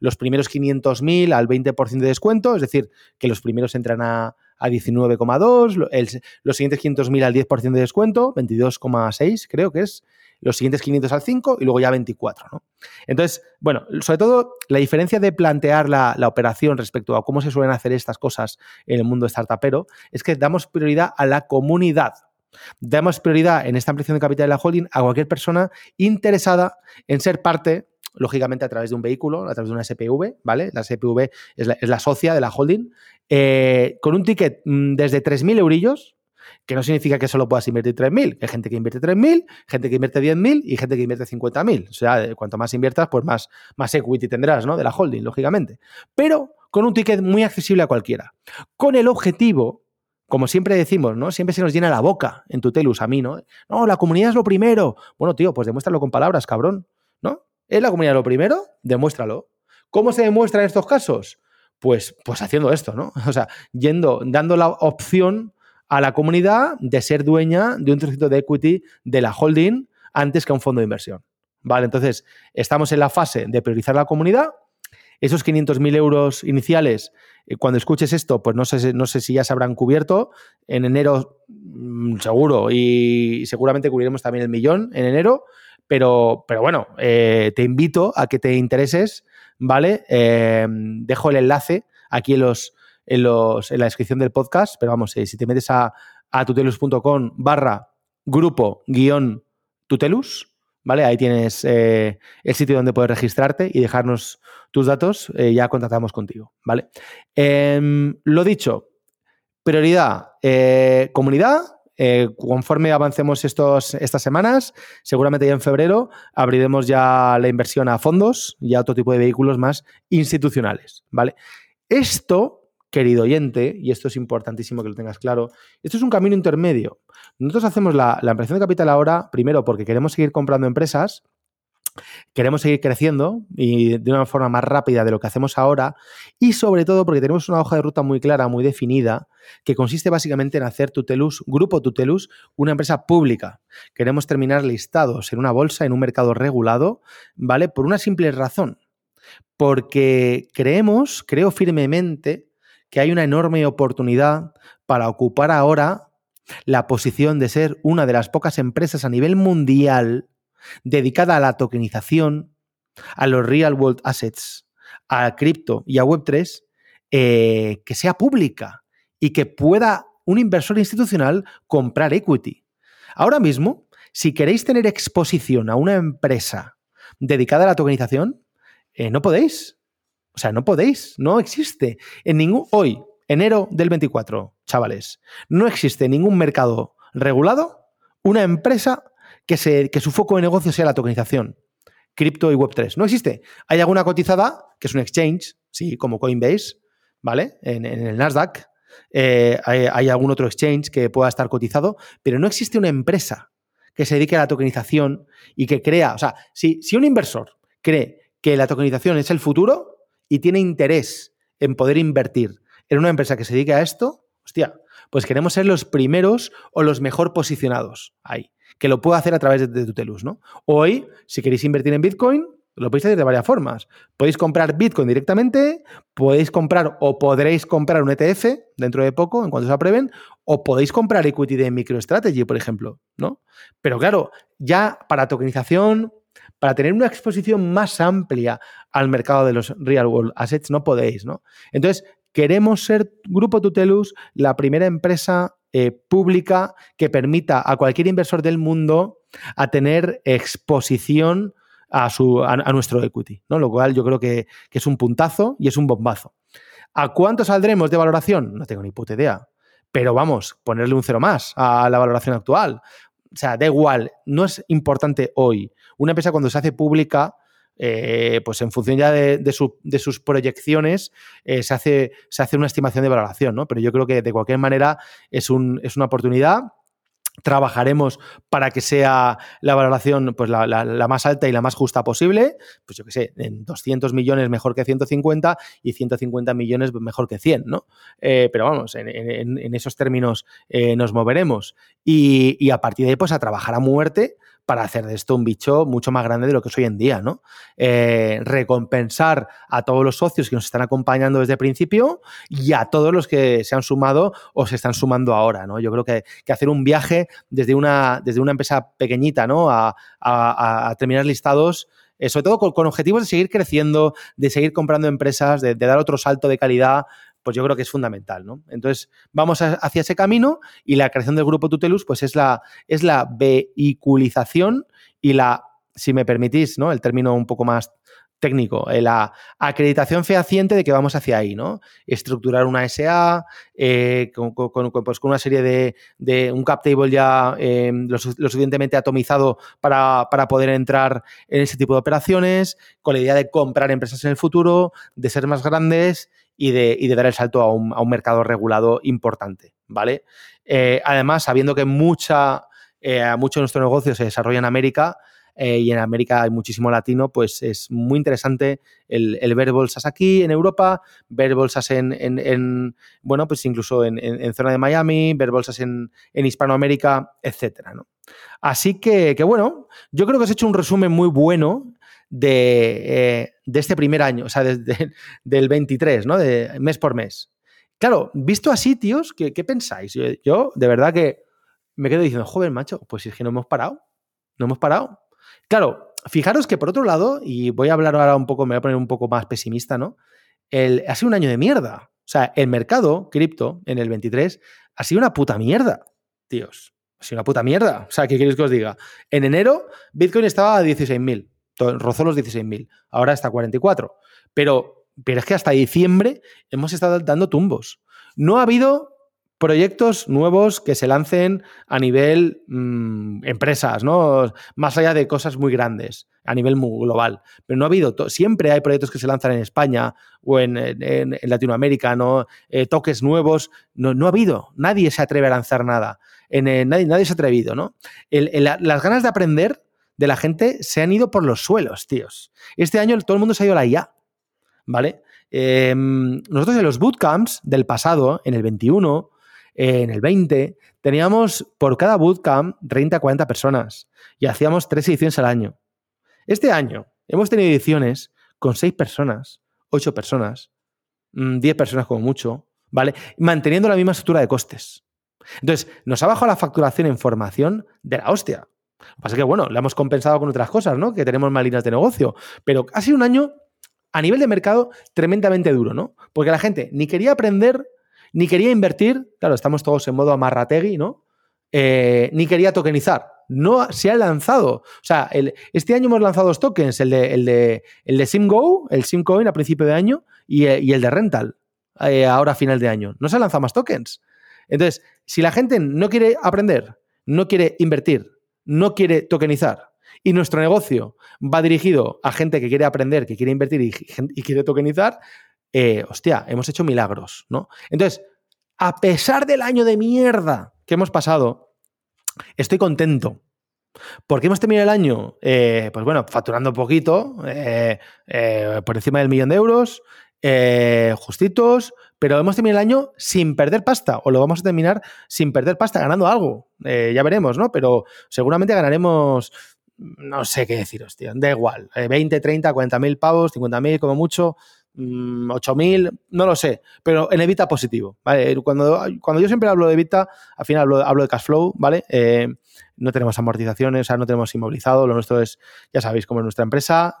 los primeros 500.000 al 20% de descuento, es decir, que los primeros entran a, a 19,2, los siguientes 500.000 al 10% de descuento, 22,6 creo que es, los siguientes 500 al 5 y luego ya 24, ¿no? Entonces, bueno, sobre todo la diferencia de plantear la, operación respecto a cómo se suelen hacer estas cosas en el mundo startupero es que damos prioridad a la comunidad. Damos prioridad en esta ampliación de capital de la holding a cualquier persona interesada en ser parte lógicamente a través de un vehículo, a través de una SPV, ¿vale? La SPV es la, socia de la holding, eh, con un ticket mm, desde 3.000 eurillos Que no significa que solo puedas invertir 3.000. Hay gente que invierte 3.000, gente que invierte 10.000 y gente que invierte 50.000. O sea, cuanto más inviertas, pues más, más equity tendrás, ¿no? De la holding, lógicamente. Pero con un ticket muy accesible a cualquiera. Con el objetivo como siempre decimos, ¿no? Siempre se nos llena la boca en Tutelus, a mí, ¿no? No, la comunidad es lo primero. Bueno, tío, pues demuéstralo con palabras, cabrón. ¿Es la comunidad lo primero? Demuéstralo. ¿Cómo se demuestra en estos casos? Pues, pues haciendo esto, ¿no? O sea, yendo, dando la opción a la comunidad de ser dueña de un trocito de equity de la holding antes que a un fondo de inversión. Vale, entonces estamos en la fase de priorizar la comunidad. Esos 500.000 euros iniciales, eh, cuando escuches esto, pues no sé, no sé si ya se habrán cubierto. En enero, mm, seguro, y seguramente cubriremos también el millón en enero. Pero, pero bueno, eh, te invito a que te intereses, ¿vale? Eh, dejo el enlace aquí en, los, en, los, en la descripción del podcast, pero vamos, eh, si te metes a, tutelus.com barra grupo guion tutelus, ¿vale? Ahí tienes el sitio donde puedes registrarte y dejarnos tus datos, ya contactamos contigo, ¿vale? Em, lo dicho, prioridad, comunidad, eh, conforme avancemos estos, estas semanas, seguramente ya en febrero abriremos ya la inversión a fondos y a otro tipo de vehículos más institucionales, ¿vale? Esto, querido oyente, y esto es importantísimo que lo tengas claro, esto es un camino intermedio. Nosotros hacemos la, la ampliación de capital ahora, primero porque queremos seguir comprando empresas, Queremos seguir creciendo y de una forma más rápida de lo que hacemos ahora y sobre todo porque tenemos una hoja de ruta muy clara, muy definida, que consiste básicamente en hacer Tutelus, Grupo Tutelus, una empresa pública. Queremos terminar listados en una bolsa, en un mercado regulado, ¿vale? Por una simple razón. Porque creemos, creo firmemente, que hay una enorme oportunidad para ocupar ahora la posición de ser una de las pocas empresas a nivel mundial dedicada a la tokenización, a los real world assets, a cripto y a Web3, eh, que sea pública y que pueda un inversor institucional comprar equity. Ahora mismo, si queréis tener exposición a una empresa dedicada a la tokenización, eh, no podéis. O sea, no podéis, no existe. En ningún. Hoy, enero del 24, chavales, no existe ningún mercado regulado una empresa que, se, su foco de negocio sea la tokenización, cripto y Web3. No existe. Hay alguna cotizada, que es un exchange, sí, como Coinbase, ¿vale? En, el Nasdaq. Eh, hay, algún otro exchange que pueda estar cotizado, pero no existe una empresa que se dedique a la tokenización y que crea, o sea, si, si un inversor cree que la tokenización es el futuro y tiene interés en poder invertir en una empresa que se dedique a esto, hostia, pues queremos ser los primeros o los mejor posicionados ahí que lo puedo hacer a través de, Tutelus, ¿no? Hoy, si queréis invertir en Bitcoin, lo podéis hacer de varias formas. Podéis comprar Bitcoin directamente, podéis comprar o podréis comprar un ETF dentro de poco, en cuanto se aprueben, o podéis comprar equity de MicroStrategy, por ejemplo, ¿no? Pero claro, ya para tokenización, para tener una exposición más amplia al mercado de los real world assets, no podéis, ¿no? Entonces, queremos ser Grupo Tutelus la primera empresa eh, pública que permita a cualquier inversor del mundo a tener exposición a, su, a, nuestro equity, ¿no? Lo cual yo creo que, es un puntazo y es un bombazo. ¿A cuánto saldremos de valoración? No tengo ni puta idea. Pero vamos, ponerle un cero más a la valoración actual. O sea, da igual, no es importante hoy. Una empresa cuando se hace pública eh, pues en función ya de, sus proyecciones, eh, se, hace, se hace una estimación de valoración, ¿no? Pero yo creo que de cualquier manera es, un, es una oportunidad trabajaremos para que sea la valoración pues la, más alta y la más justa posible, pues yo qué sé, en 200 millones mejor que 150 y 150 millones mejor que 100, ¿no? Eh, pero vamos, en, esos términos nos moveremos y, y, a partir de ahí pues a trabajar a muerte para hacer de esto un bicho mucho más grande de lo que es hoy en día, ¿no? Eh, recompensar a todos los socios que nos están acompañando desde el principio y a todos los que se han sumado o se están sumando ahora, ¿no? Yo creo que, hacer un viaje desde una, desde una empresa pequeñita, ¿no? A, terminar listados eh, sobre todo con, objetivos de seguir creciendo, de seguir comprando empresas, de, dar otro salto de calidad, pues yo creo que es fundamental, ¿no? Entonces, vamos hacia ese camino y la creación del grupo Tutelus, pues es la, es la vehiculización y la, si me permitís, ¿no? El término un poco más técnico, eh, la acreditación fehaciente de que vamos hacia ahí, ¿no? Estructurar una SA eh, con, pues con, una serie de, un cap table ya eh, lo, suficientemente atomizado para, poder entrar en ese tipo de operaciones, con la idea de comprar empresas en el futuro, de ser más grandes y de, y de dar el salto a un, a un, mercado regulado importante, ¿vale? además, sabiendo que mucha, mucho de nuestro negocio se desarrolla en América, eh, y en América hay muchísimo latino, pues es muy interesante el, ver bolsas aquí en Europa, ver bolsas en, bueno, pues incluso en, zona de Miami, ver bolsas en, Hispanoamérica, etcétera, ¿no? Así que, bueno, yo creo que has hecho un resumen muy bueno de, eh, este primer año, o sea, desde del 23, ¿no? De mes por mes. Claro, visto así, tíos, ¿qué, pensáis? Yo, de verdad que me quedo diciendo, joven, macho, pues es que no hemos parado. No hemos parado. Claro, fijaros que por otro lado, y voy a hablar ahora un poco, me voy a poner un poco más pesimista, ¿no? Ha sido un año de mierda. O sea, el mercado cripto en el 23 ha sido una puta mierda, tíos. Ha sido una puta mierda. O sea, ¿qué queréis que os diga? En enero, Bitcoin estaba a 16.000, rozó los 16.000, ahora está a 44. Pero, pero es que hasta diciembre hemos estado dando tumbos. No ha habido proyectos nuevos que se lancen a nivel mm, empresas, ¿no? Más allá de cosas muy grandes, a nivel muy global. Pero no ha habido, siempre hay proyectos que se lanzan en España o en, Latinoamérica, ¿no? Eh, toques nuevos. No, no, ha habido, nadie se atreve a lanzar nada. En, nadie, nadie se ha atrevido, ¿no? las ganas de aprender de la gente se han ido por los suelos, tíos. Este año todo el mundo se ha ido a la IA, ¿vale? Em, nosotros en los bootcamps del pasado, en el 21, en el 20 teníamos por cada bootcamp 30 a 40 personas y hacíamos tres ediciones al año. Este año hemos tenido ediciones con 6 personas, 8 personas, 10 mm, personas como mucho, ¿vale? Manteniendo la misma estructura de costes. Entonces, nos ha bajado la facturación en formación de la hostia. Lo que pasa que, bueno, la hemos compensado con otras cosas, ¿no? Que tenemos más líneas de negocio. Pero ha sido un año a nivel de mercado tremendamente duro, ¿no? Porque la gente ni quería aprender ni quería invertir, claro, estamos todos en modo amarrategui, ¿no? Eh, ni quería tokenizar. No se ha lanzado. O sea, este año hemos lanzado dos tokens, el de, el de, el de SimGo, el SimCoin a principio de año, y, eh, el de Rental, eh, ahora a final de año. No se han lanzado más tokens. Entonces, si la gente no quiere aprender, no quiere invertir, no quiere tokenizar, y nuestro negocio va dirigido a gente que quiere aprender, que quiere invertir y quiere tokenizar, eh, hostia, hemos hecho milagros, ¿no? Entonces, a pesar del año de mierda que hemos pasado, estoy contento. Porque hemos terminado el año, eh, pues bueno, facturando poquito, eh, por encima del millón de euros, justitos, pero hemos terminado el año sin perder pasta, o lo vamos a terminar sin perder pasta, ganando algo. ya veremos, ¿no? Pero seguramente ganaremos, no sé qué deciros, tío, da igual, 20, 30, 40 mil pavos, 50 mil como mucho, 8.000, mm, no lo sé, pero en Evita positivo, ¿vale? Cuando, cuando yo siempre hablo de Evita, al final hablo, de cash flow, ¿vale? Eh, no tenemos amortizaciones, o sea, no tenemos inmovilizado, lo nuestro es, ya sabéis, como es nuestra empresa,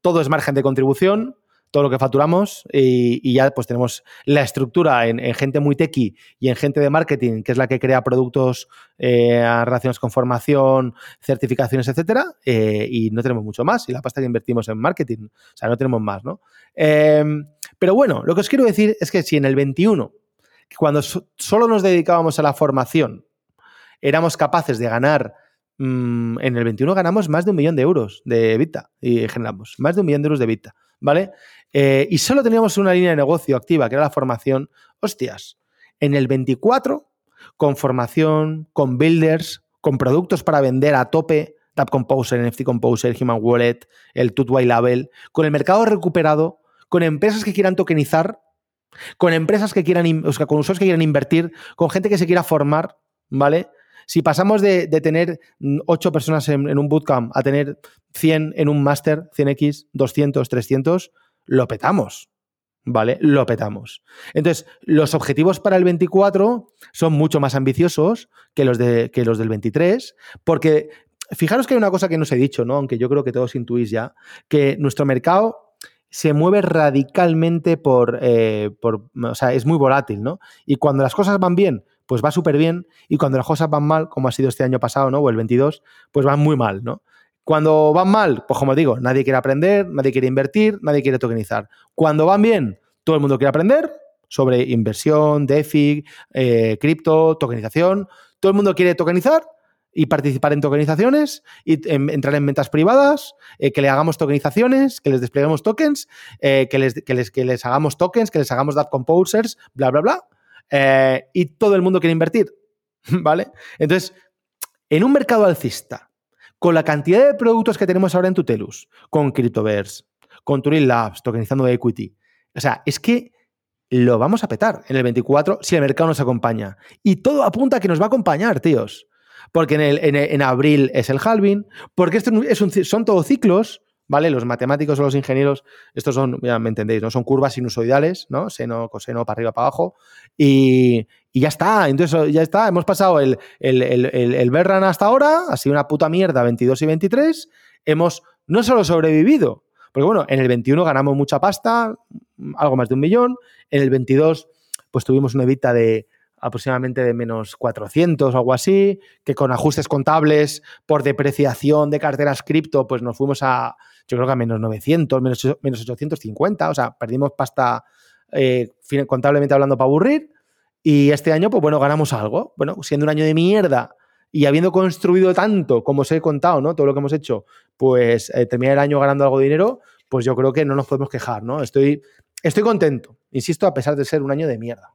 todo es margen de contribución, todo lo que facturamos y, ya pues tenemos la estructura en, gente muy techy y en gente de marketing, que es la que crea productos eh, relacionados con formación, certificaciones, etcétera, eh, y no tenemos mucho más y la pasta que invertimos en marketing, o sea, no tenemos más, ¿no? Em, pero bueno, lo que os quiero decir es que si en el 21, cuando solo nos dedicábamos a la formación, éramos capaces de ganar mm, en el 21 ganamos más de un millón de euros de Vita y generamos más de un millón de euros de Vita, ¿vale? Eh, y solo teníamos una línea de negocio activa, que era la formación. Hostias, en el 24, con formación, con builders, con productos para vender a tope, Tap Composer, NFT Composer, Human Wallet, el Tutway Label, con el mercado recuperado, con empresas que quieran tokenizar, con empresas que quieran, o sea, con usuarios que quieran invertir, con gente que se quiera formar, ¿vale? Si pasamos de, tener 8 personas en, en, un bootcamp a tener 100 en un máster, 100x, 200, 300, lo petamos. ¿Vale? Lo petamos. Entonces, los objetivos para el 24 son mucho más ambiciosos que los, de, que los del 23, porque fijaros que hay una cosa que no os he dicho, ¿no? Aunque yo creo que todos intuís ya, que nuestro mercado se mueve radicalmente por, eh, por, o sea, es muy volátil, ¿no? Y cuando las cosas van bien, pues va súper bien, y cuando las cosas van mal, como ha sido este año pasado, ¿no? O el 22, pues van muy mal, ¿no? Cuando van mal, pues como digo, nadie quiere aprender, nadie quiere invertir, nadie quiere tokenizar. Cuando van bien, todo el mundo quiere aprender sobre inversión, DeFi, eh, cripto, tokenización. Todo el mundo quiere tokenizar y participar en tokenizaciones y entrar en ventas privadas, eh, que le hagamos tokenizaciones, que les despleguemos tokens, eh, que, les, les, que, les, hagamos tokens, que les hagamos DApp composers, bla, bla, bla. y todo el mundo quiere invertir, ¿vale? Entonces, en un mercado alcista, con la cantidad de productos que tenemos ahora en Tutelus, con Cryptoverse, con Turing Labs, tokenizando equity. O sea, es que lo vamos a petar en el 24 si el mercado nos acompaña. Y todo apunta a que nos va a acompañar, tíos. Porque en, abril es el halving, porque esto son todos ciclos, ¿vale? Los matemáticos o los ingenieros, estos son, ya me entendéis, ¿no? Son curvas sinusoidales, ¿no? Seno, coseno, para arriba, para abajo. Y, ya está. Entonces, ya está. Hemos pasado el, el, el, hasta ahora, ha sido una puta mierda, 22 y 23. Hemos no solo sobrevivido, porque bueno, en el 21 ganamos mucha pasta, algo más de un millón. En el 22, pues tuvimos una evita de aproximadamente de menos 400 o algo así, que con ajustes contables por depreciación de carteras cripto, pues nos fuimos a, yo creo que a menos 900, menos, 850, o sea, perdimos pasta eh, contablemente hablando para aburrir. Y este año, pues bueno, ganamos algo. Bueno, siendo un año de mierda y habiendo construido tanto, como os he contado, ¿no? Todo lo que hemos hecho, pues eh, terminar el año ganando algo de dinero, pues yo creo que no nos podemos quejar, ¿no? Estoy, estoy contento, insisto, a pesar de ser un año de mierda.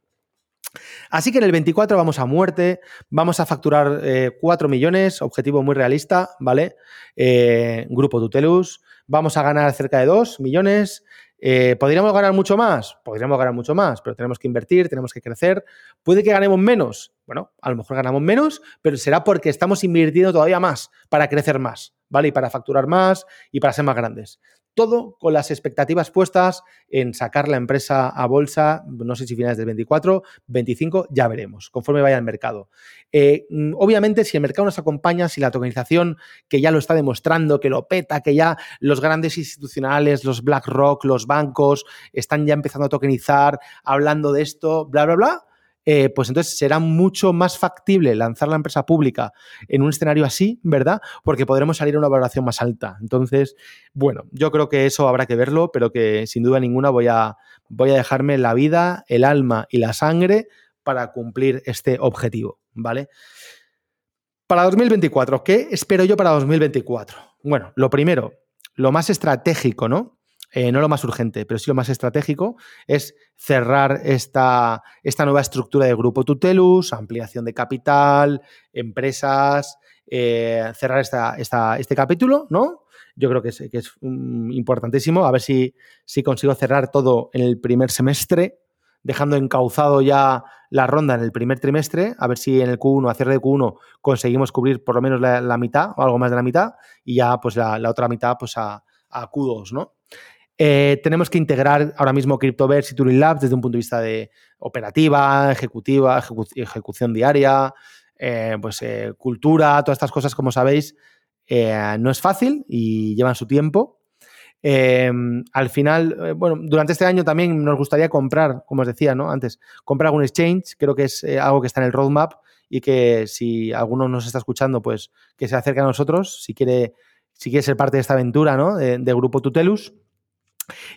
Así que en el 24 vamos a muerte, vamos a facturar 4 eh, millones, objetivo muy realista, ¿vale? Eh, grupo Tutelus, vamos a ganar cerca de 2 millones. Eh, ¿Podríamos ganar mucho más? Podríamos ganar mucho más, pero tenemos que invertir, tenemos que crecer. ¿Puede que ganemos menos? Bueno, a lo mejor ganamos menos, pero será porque estamos invirtiendo todavía más para crecer más, ¿vale? Y para facturar más y para ser más grandes. Todo con las expectativas puestas en sacar la empresa a bolsa, no sé si finales del 24, 25, ya veremos, conforme vaya el mercado. Eh, mm, obviamente, si el mercado nos acompaña, si la tokenización, que ya lo está demostrando, que lo peta, que ya los grandes institucionales, los BlackRock, los bancos, están ya empezando a tokenizar, hablando de esto, bla, bla, bla, eh, pues entonces será mucho más factible lanzar la empresa pública en un escenario así, ¿verdad? Porque podremos salir a una valoración más alta. Entonces, bueno, yo creo que eso habrá que verlo, pero que sin duda ninguna voy a, voy a dejarme la vida, el alma y la sangre para cumplir este objetivo, ¿vale? Para 2024, ¿qué espero yo para 2024? Bueno, lo primero, lo más estratégico, ¿no? Eh, no lo más urgente, pero sí lo más estratégico, es cerrar esta, esta nueva estructura de Grupo Tutelus, ampliación de capital, empresas, eh, cerrar esta, esta, este capítulo, ¿no? Yo creo que es, que es importantísimo, a ver si, si consigo cerrar todo en el primer semestre, dejando encauzado ya la ronda en el primer trimestre, a ver si en el Q1, a cierre de Q1, conseguimos cubrir por lo menos la, mitad o algo más de la mitad y ya pues la, otra mitad pues a, a Q2, ¿no? Eh, tenemos que integrar ahora mismo Cryptoverse y Turing Labs desde un punto de vista de operativa, ejecutiva, ejecución diaria, eh, pues eh, cultura, todas estas cosas, como sabéis, no es fácil y llevan su tiempo. al final, bueno, durante este año también nos gustaría comprar, como os decía, ¿no? Antes, comprar algún exchange, creo que es algo que está en el roadmap y que si alguno nos está escuchando, pues que se acerque a nosotros, si quiere, si quiere ser parte de esta aventura, ¿no? de Grupo Tutelus.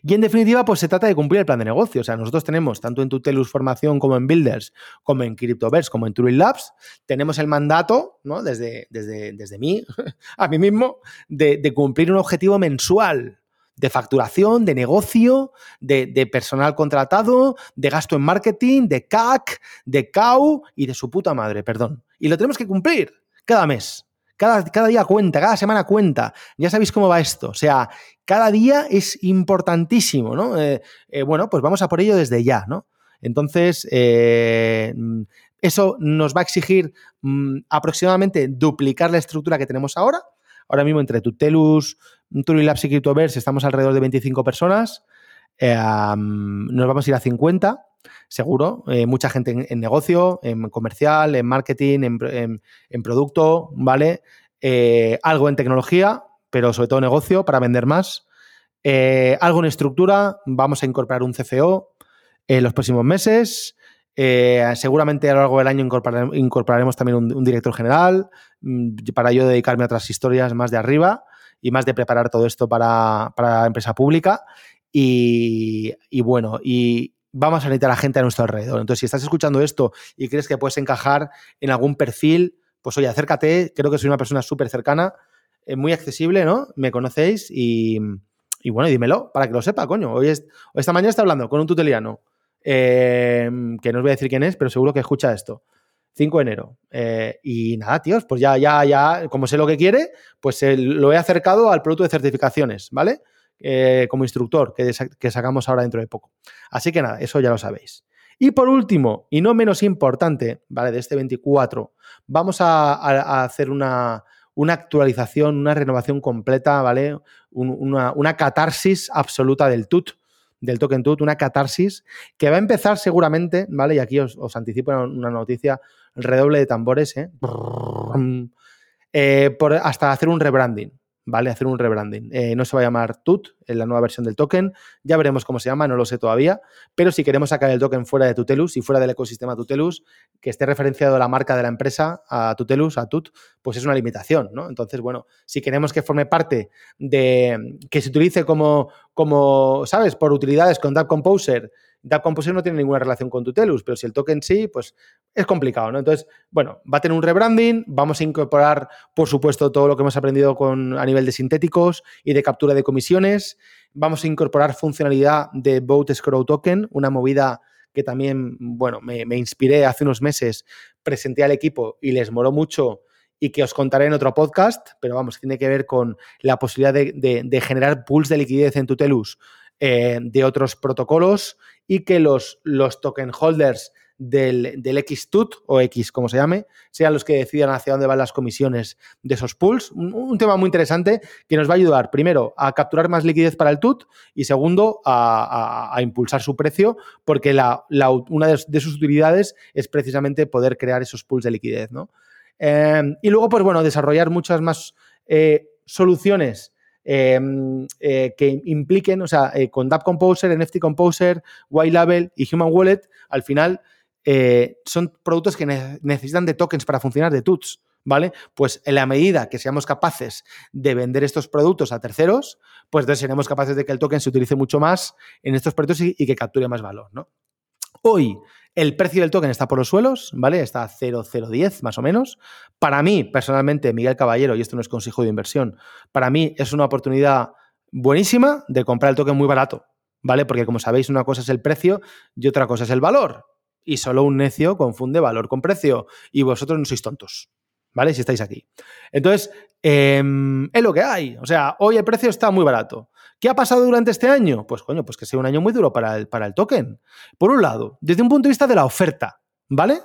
Y en definitiva, pues se trata de cumplir el plan de negocio. O sea, nosotros tenemos, tanto en Tutelus Formación como en Builders, como en Cryptoverse, como en Turing Labs, tenemos el mandato, ¿no? Desde, desde, desde mí, a mí mismo, de, cumplir un objetivo mensual de facturación, de negocio, de, de, personal contratado, de gasto en marketing, de CAC, de CAU y de su puta madre, perdón. Y lo tenemos que cumplir cada mes. Cada, día cuenta, cada semana cuenta. Ya sabéis cómo va esto. O sea, cada día es importantísimo, ¿no? Eh, eh, bueno, pues vamos a por ello desde ya, ¿no? Entonces, eh, eso nos va a exigir mm, aproximadamente duplicar la estructura que tenemos ahora. Ahora mismo entre Tutelus, Turing Labs y Cryptoverse estamos alrededor de 25 personas. nos vamos a ir a 50 seguro. Eh, mucha gente en, negocio, en comercial, en marketing, en, producto, ¿vale? Eh, algo en tecnología, pero sobre todo negocio para vender más. Eh, algo en estructura, vamos a incorporar un CFO en los próximos meses. seguramente a lo largo del año incorporaremos, también un, director general mm, para yo dedicarme a otras historias más de arriba y más de preparar todo esto para, para la empresa pública. Y, bueno, y vamos a necesitar a gente a nuestro alrededor. Entonces, si estás escuchando esto y crees que puedes encajar en algún perfil, pues oye, acércate. Creo que soy una persona súper cercana, eh, muy accesible, ¿no? Me conocéis y, y, bueno, dímelo para que lo sepa, coño. Hoy, es, esta mañana está hablando con un tuteliano, eh, que no os voy a decir quién es, pero seguro que escucha esto. 5 de enero. Eh, y nada, tíos, pues ya, ya, ya, como sé lo que quiere, pues lo he acercado al producto de certificaciones, ¿vale? Eh, como instructor que, que, sacamos ahora dentro de poco. Así que nada, eso ya lo sabéis. Y por último, y no menos importante, ¿vale? De este 24, vamos a, hacer una, una, actualización, una renovación completa, ¿vale? una, una, catarsis absoluta del TUT, del token TUT, una catarsis que va a empezar seguramente, ¿vale? Y aquí os, anticipo una noticia, redoble de tambores, ¿eh? eh por, hasta hacer un rebranding, ¿vale? Hacer un rebranding. Eh, no se va a llamar TUT en la nueva versión del token, ya veremos cómo se llama, no lo sé todavía, pero si queremos sacar el token fuera de Tutelus y fuera del ecosistema Tutelus, que esté referenciado la marca de la empresa a Tutelus, a Tut, pues es una limitación, ¿no? Entonces, bueno, si queremos que forme parte de, que se utilice como, como ¿sabes? Por utilidades con Dap Composer, Dap Composer no tiene ninguna relación con Tutelus, pero si el token sí, pues es complicado, ¿no? Entonces, bueno, va a tener un rebranding, vamos a incorporar, por supuesto, todo lo que hemos aprendido con, a nivel de sintéticos y de captura de comisiones, vamos a incorporar funcionalidad de Vote Scroll Token, una movida que también, bueno, me, inspiré hace unos meses, presenté al equipo y les moló mucho y que os contaré en otro podcast, pero vamos, tiene que ver con la posibilidad de, generar pools de liquidez en Tutelus eh, de otros protocolos y que los, los token holders del, del XTUT o X, como se llame, sean los que decidan hacia dónde van las comisiones de esos pools. Un, tema muy interesante que nos va a ayudar, primero, a capturar más liquidez para el TUT y segundo, a, impulsar su precio, porque la, una de, sus utilidades es precisamente poder crear esos pools de liquidez. ¿no? Eh, y luego, pues bueno, desarrollar muchas más eh, soluciones Em, eh, que impliquen, o sea, eh, con Dap Composer, NFT Composer, White Label y Human Wallet, al final eh, son productos que necesitan de tokens para funcionar de TUTS. ¿Vale? Pues en la medida que seamos capaces de vender estos productos a terceros, pues entonces seremos capaces de que el token se utilice mucho más en estos productos y, y que capture más valor, ¿no? Hoy el precio del token está por los suelos, ¿vale? Está a 0,010 más o menos. Para mí, personalmente, Miguel Caballero, y esto no es consejo de inversión, para mí es una oportunidad buenísima de comprar el token muy barato, ¿vale? Porque como sabéis, una cosa es el precio y otra cosa es el valor. Y solo un necio confunde valor con precio. Y vosotros no sois tontos, ¿vale? Si estáis aquí. Entonces, em, es lo que hay. O sea, hoy el precio está muy barato. ¿Qué ha pasado durante este año? Pues coño, pues que sea un año muy duro para el, para el token. Por un lado, desde un punto de vista de la oferta, ¿vale?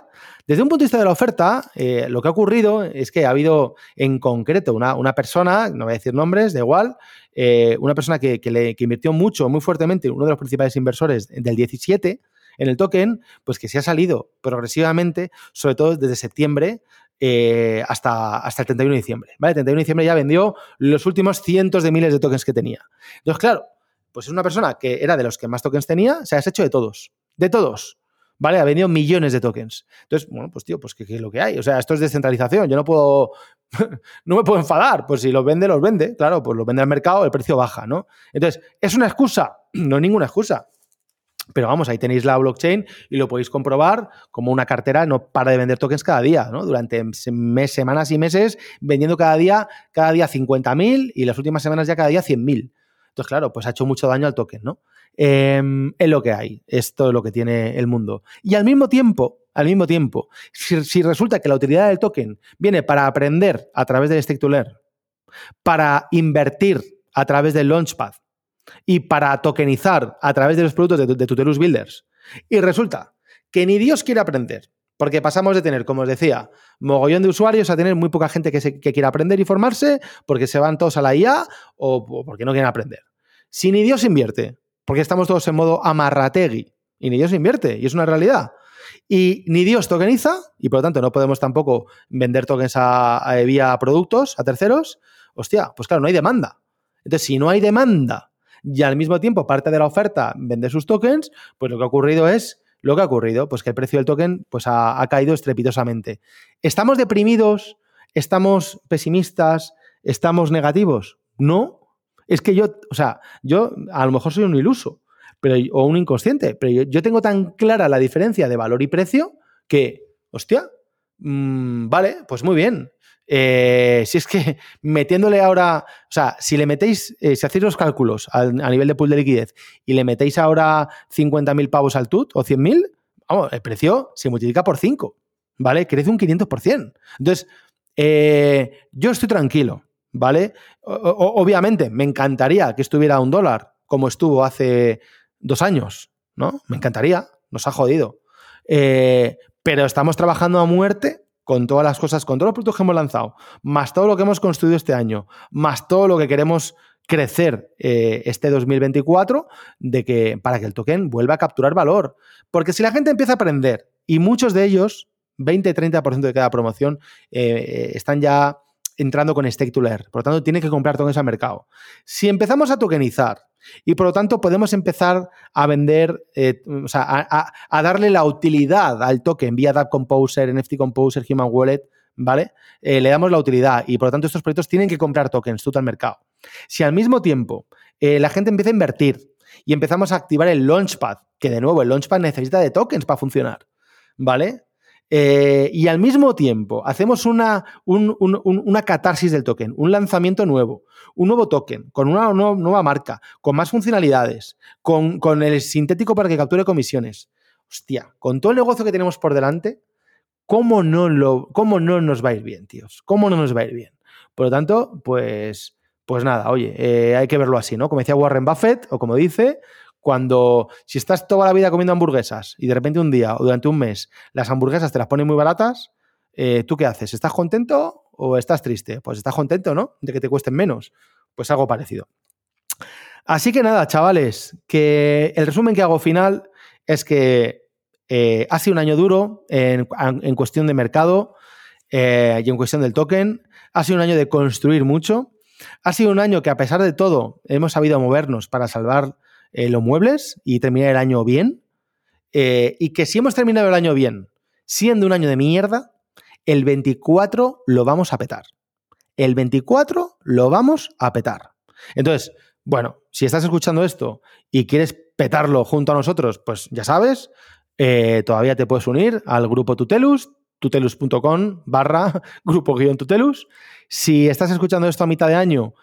Desde un punto de vista de la oferta, eh, lo que ha ocurrido es que ha habido en concreto una, una persona, no voy a decir nombres, da igual, eh, una persona que, que, invirtió mucho, muy fuertemente, uno de los principales inversores del 17 en el token, pues que se ha salido progresivamente, sobre todo desde septiembre, eh, hasta, hasta el 31 de diciembre. ¿vale? El 31 de diciembre ya vendió los últimos cientos de miles de tokens que tenía. Entonces, claro, pues es una persona que era de los que más tokens tenía, se ha hecho de todos. De todos. ¿Vale? Ha vendido millones de tokens. Entonces, bueno, pues tío, pues ¿qué, es lo que hay? O sea, esto es descentralización. Yo no puedo, no me puedo enfadar. Pues si los vende, los vende. Claro, pues los vende al mercado, el precio baja, ¿no? Entonces, ¿es una excusa? No es ninguna excusa. Pero vamos, ahí tenéis la blockchain y lo podéis comprobar como una cartera no para de vender tokens cada día, ¿no? Durante mes, semanas y meses vendiendo cada día, cada día 50.000 y las últimas semanas ya cada día 100.000. Entonces, claro, pues ha hecho mucho daño al token, ¿no? Em, es lo que hay, esto es lo que tiene el mundo. Y al mismo tiempo, al mismo tiempo, si, resulta que la utilidad del token viene para aprender a través del stake to para invertir a través del launchpad, y para tokenizar a través de los productos de, de Tutelus Builders. Y resulta que ni Dios quiere aprender, porque pasamos de tener, como os decía, mogollón de usuarios a tener muy poca gente que, se, quiera aprender y formarse porque se van todos a la IA o, porque no quieren aprender. Si ni Dios invierte, porque estamos todos en modo amarrategui, y ni Dios invierte, y es una realidad. Y ni Dios tokeniza, y por lo tanto no podemos tampoco vender tokens a, vía productos a terceros, hostia, pues claro, no hay demanda. Entonces, si no hay demanda y al mismo tiempo parte de la oferta vende sus tokens, pues lo que ha ocurrido es lo que ha ocurrido, pues que el precio del token pues ha, caído estrepitosamente. ¿Estamos deprimidos? ¿Estamos pesimistas? ¿Estamos negativos? No, es que yo, o sea, yo a lo mejor soy un iluso pero, o un inconsciente, pero yo, tengo tan clara la diferencia de valor y precio que, hostia, mm, vale, pues muy bien. Eh, si es que metiéndole ahora, o sea, si le metéis, eh, si hacéis los cálculos a, nivel de pool de liquidez y le metéis ahora 50.000 pavos al TUT o 100.000, vamos, el precio se multiplica por 5, ¿vale? Crece un 500%. Entonces, eh, yo estoy tranquilo, ¿vale? obviamente, me encantaría que estuviera a un dólar como estuvo hace dos años, ¿no? Me encantaría, nos ha jodido. pero estamos trabajando a muerte con todas las cosas, con todos los productos que hemos lanzado, más todo lo que hemos construido este año, más todo lo que queremos crecer eh, este 2024, de que, para que el token vuelva a capturar valor. Porque si la gente empieza a aprender, y muchos de ellos, 20-30% de cada promoción, eh, eh, están ya entrando con stake to learn, por lo tanto, tienen que comprar tokens al mercado. Si empezamos a tokenizar y por lo tanto podemos empezar a vender, eh, o sea, a, darle la utilidad al token vía DApp Composer, NFT Composer, Human Wallet, ¿vale? Eh, le damos la utilidad y por lo tanto estos proyectos tienen que comprar tokens todo al mercado. Si al mismo tiempo eh, la gente empieza a invertir y empezamos a activar el Launchpad, que de nuevo el Launchpad necesita de tokens para funcionar, ¿vale? Eh, y al mismo tiempo hacemos una, una, catarsis del token, un lanzamiento nuevo, un nuevo token, con una nueva marca, con más funcionalidades, con, el sintético para que capture comisiones. Hostia, con todo el negocio que tenemos por delante, ¿cómo no, cómo no nos va a ir bien, tíos? ¿Cómo no nos va a ir bien? Por lo tanto, pues, pues nada, oye, eh, hay que verlo así, ¿no? Como decía Warren Buffett, o como dice, cuando si estás toda la vida comiendo hamburguesas y de repente un día o durante un mes las hamburguesas te las ponen muy baratas, eh, ¿tú qué haces? ¿Estás contento o estás triste? Pues estás contento, ¿no? De que te cuesten menos. Pues algo parecido. Así que nada, chavales, que el resumen que hago final es que eh, ha sido un año duro en, cuestión de mercado eh, y en cuestión del token. Ha sido un año de construir mucho. Ha sido un año que a pesar de todo hemos sabido movernos para salvar eh, los muebles y terminar el año bien. Eh, y que si hemos terminado el año bien, siendo un año de mierda, el 24 lo vamos a petar. El 24 lo vamos a petar. Entonces, bueno, si estás escuchando esto y quieres petarlo junto a nosotros, pues ya sabes, eh, todavía te puedes unir al grupo Tutelus, tutelus.com barra grupo-tutelus. Si estás escuchando esto a mitad de año,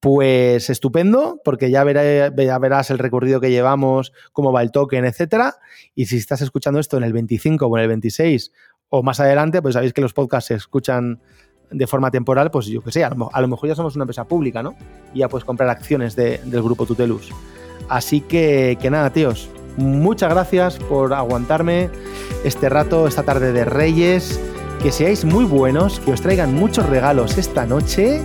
pues estupendo, porque ya, verás el recorrido que llevamos, cómo va el token, etcétera. Y si estás escuchando esto en el 25 o en el 26 o más adelante, pues sabéis que los podcasts se escuchan de forma temporal, pues yo que sé, a lo, mejor ya somos una empresa pública, ¿no? Y ya puedes comprar acciones del grupo Tutelus. Así que, que nada, tíos, muchas gracias por aguantarme este rato, esta tarde de Reyes. Que seáis muy buenos, que os traigan muchos regalos esta noche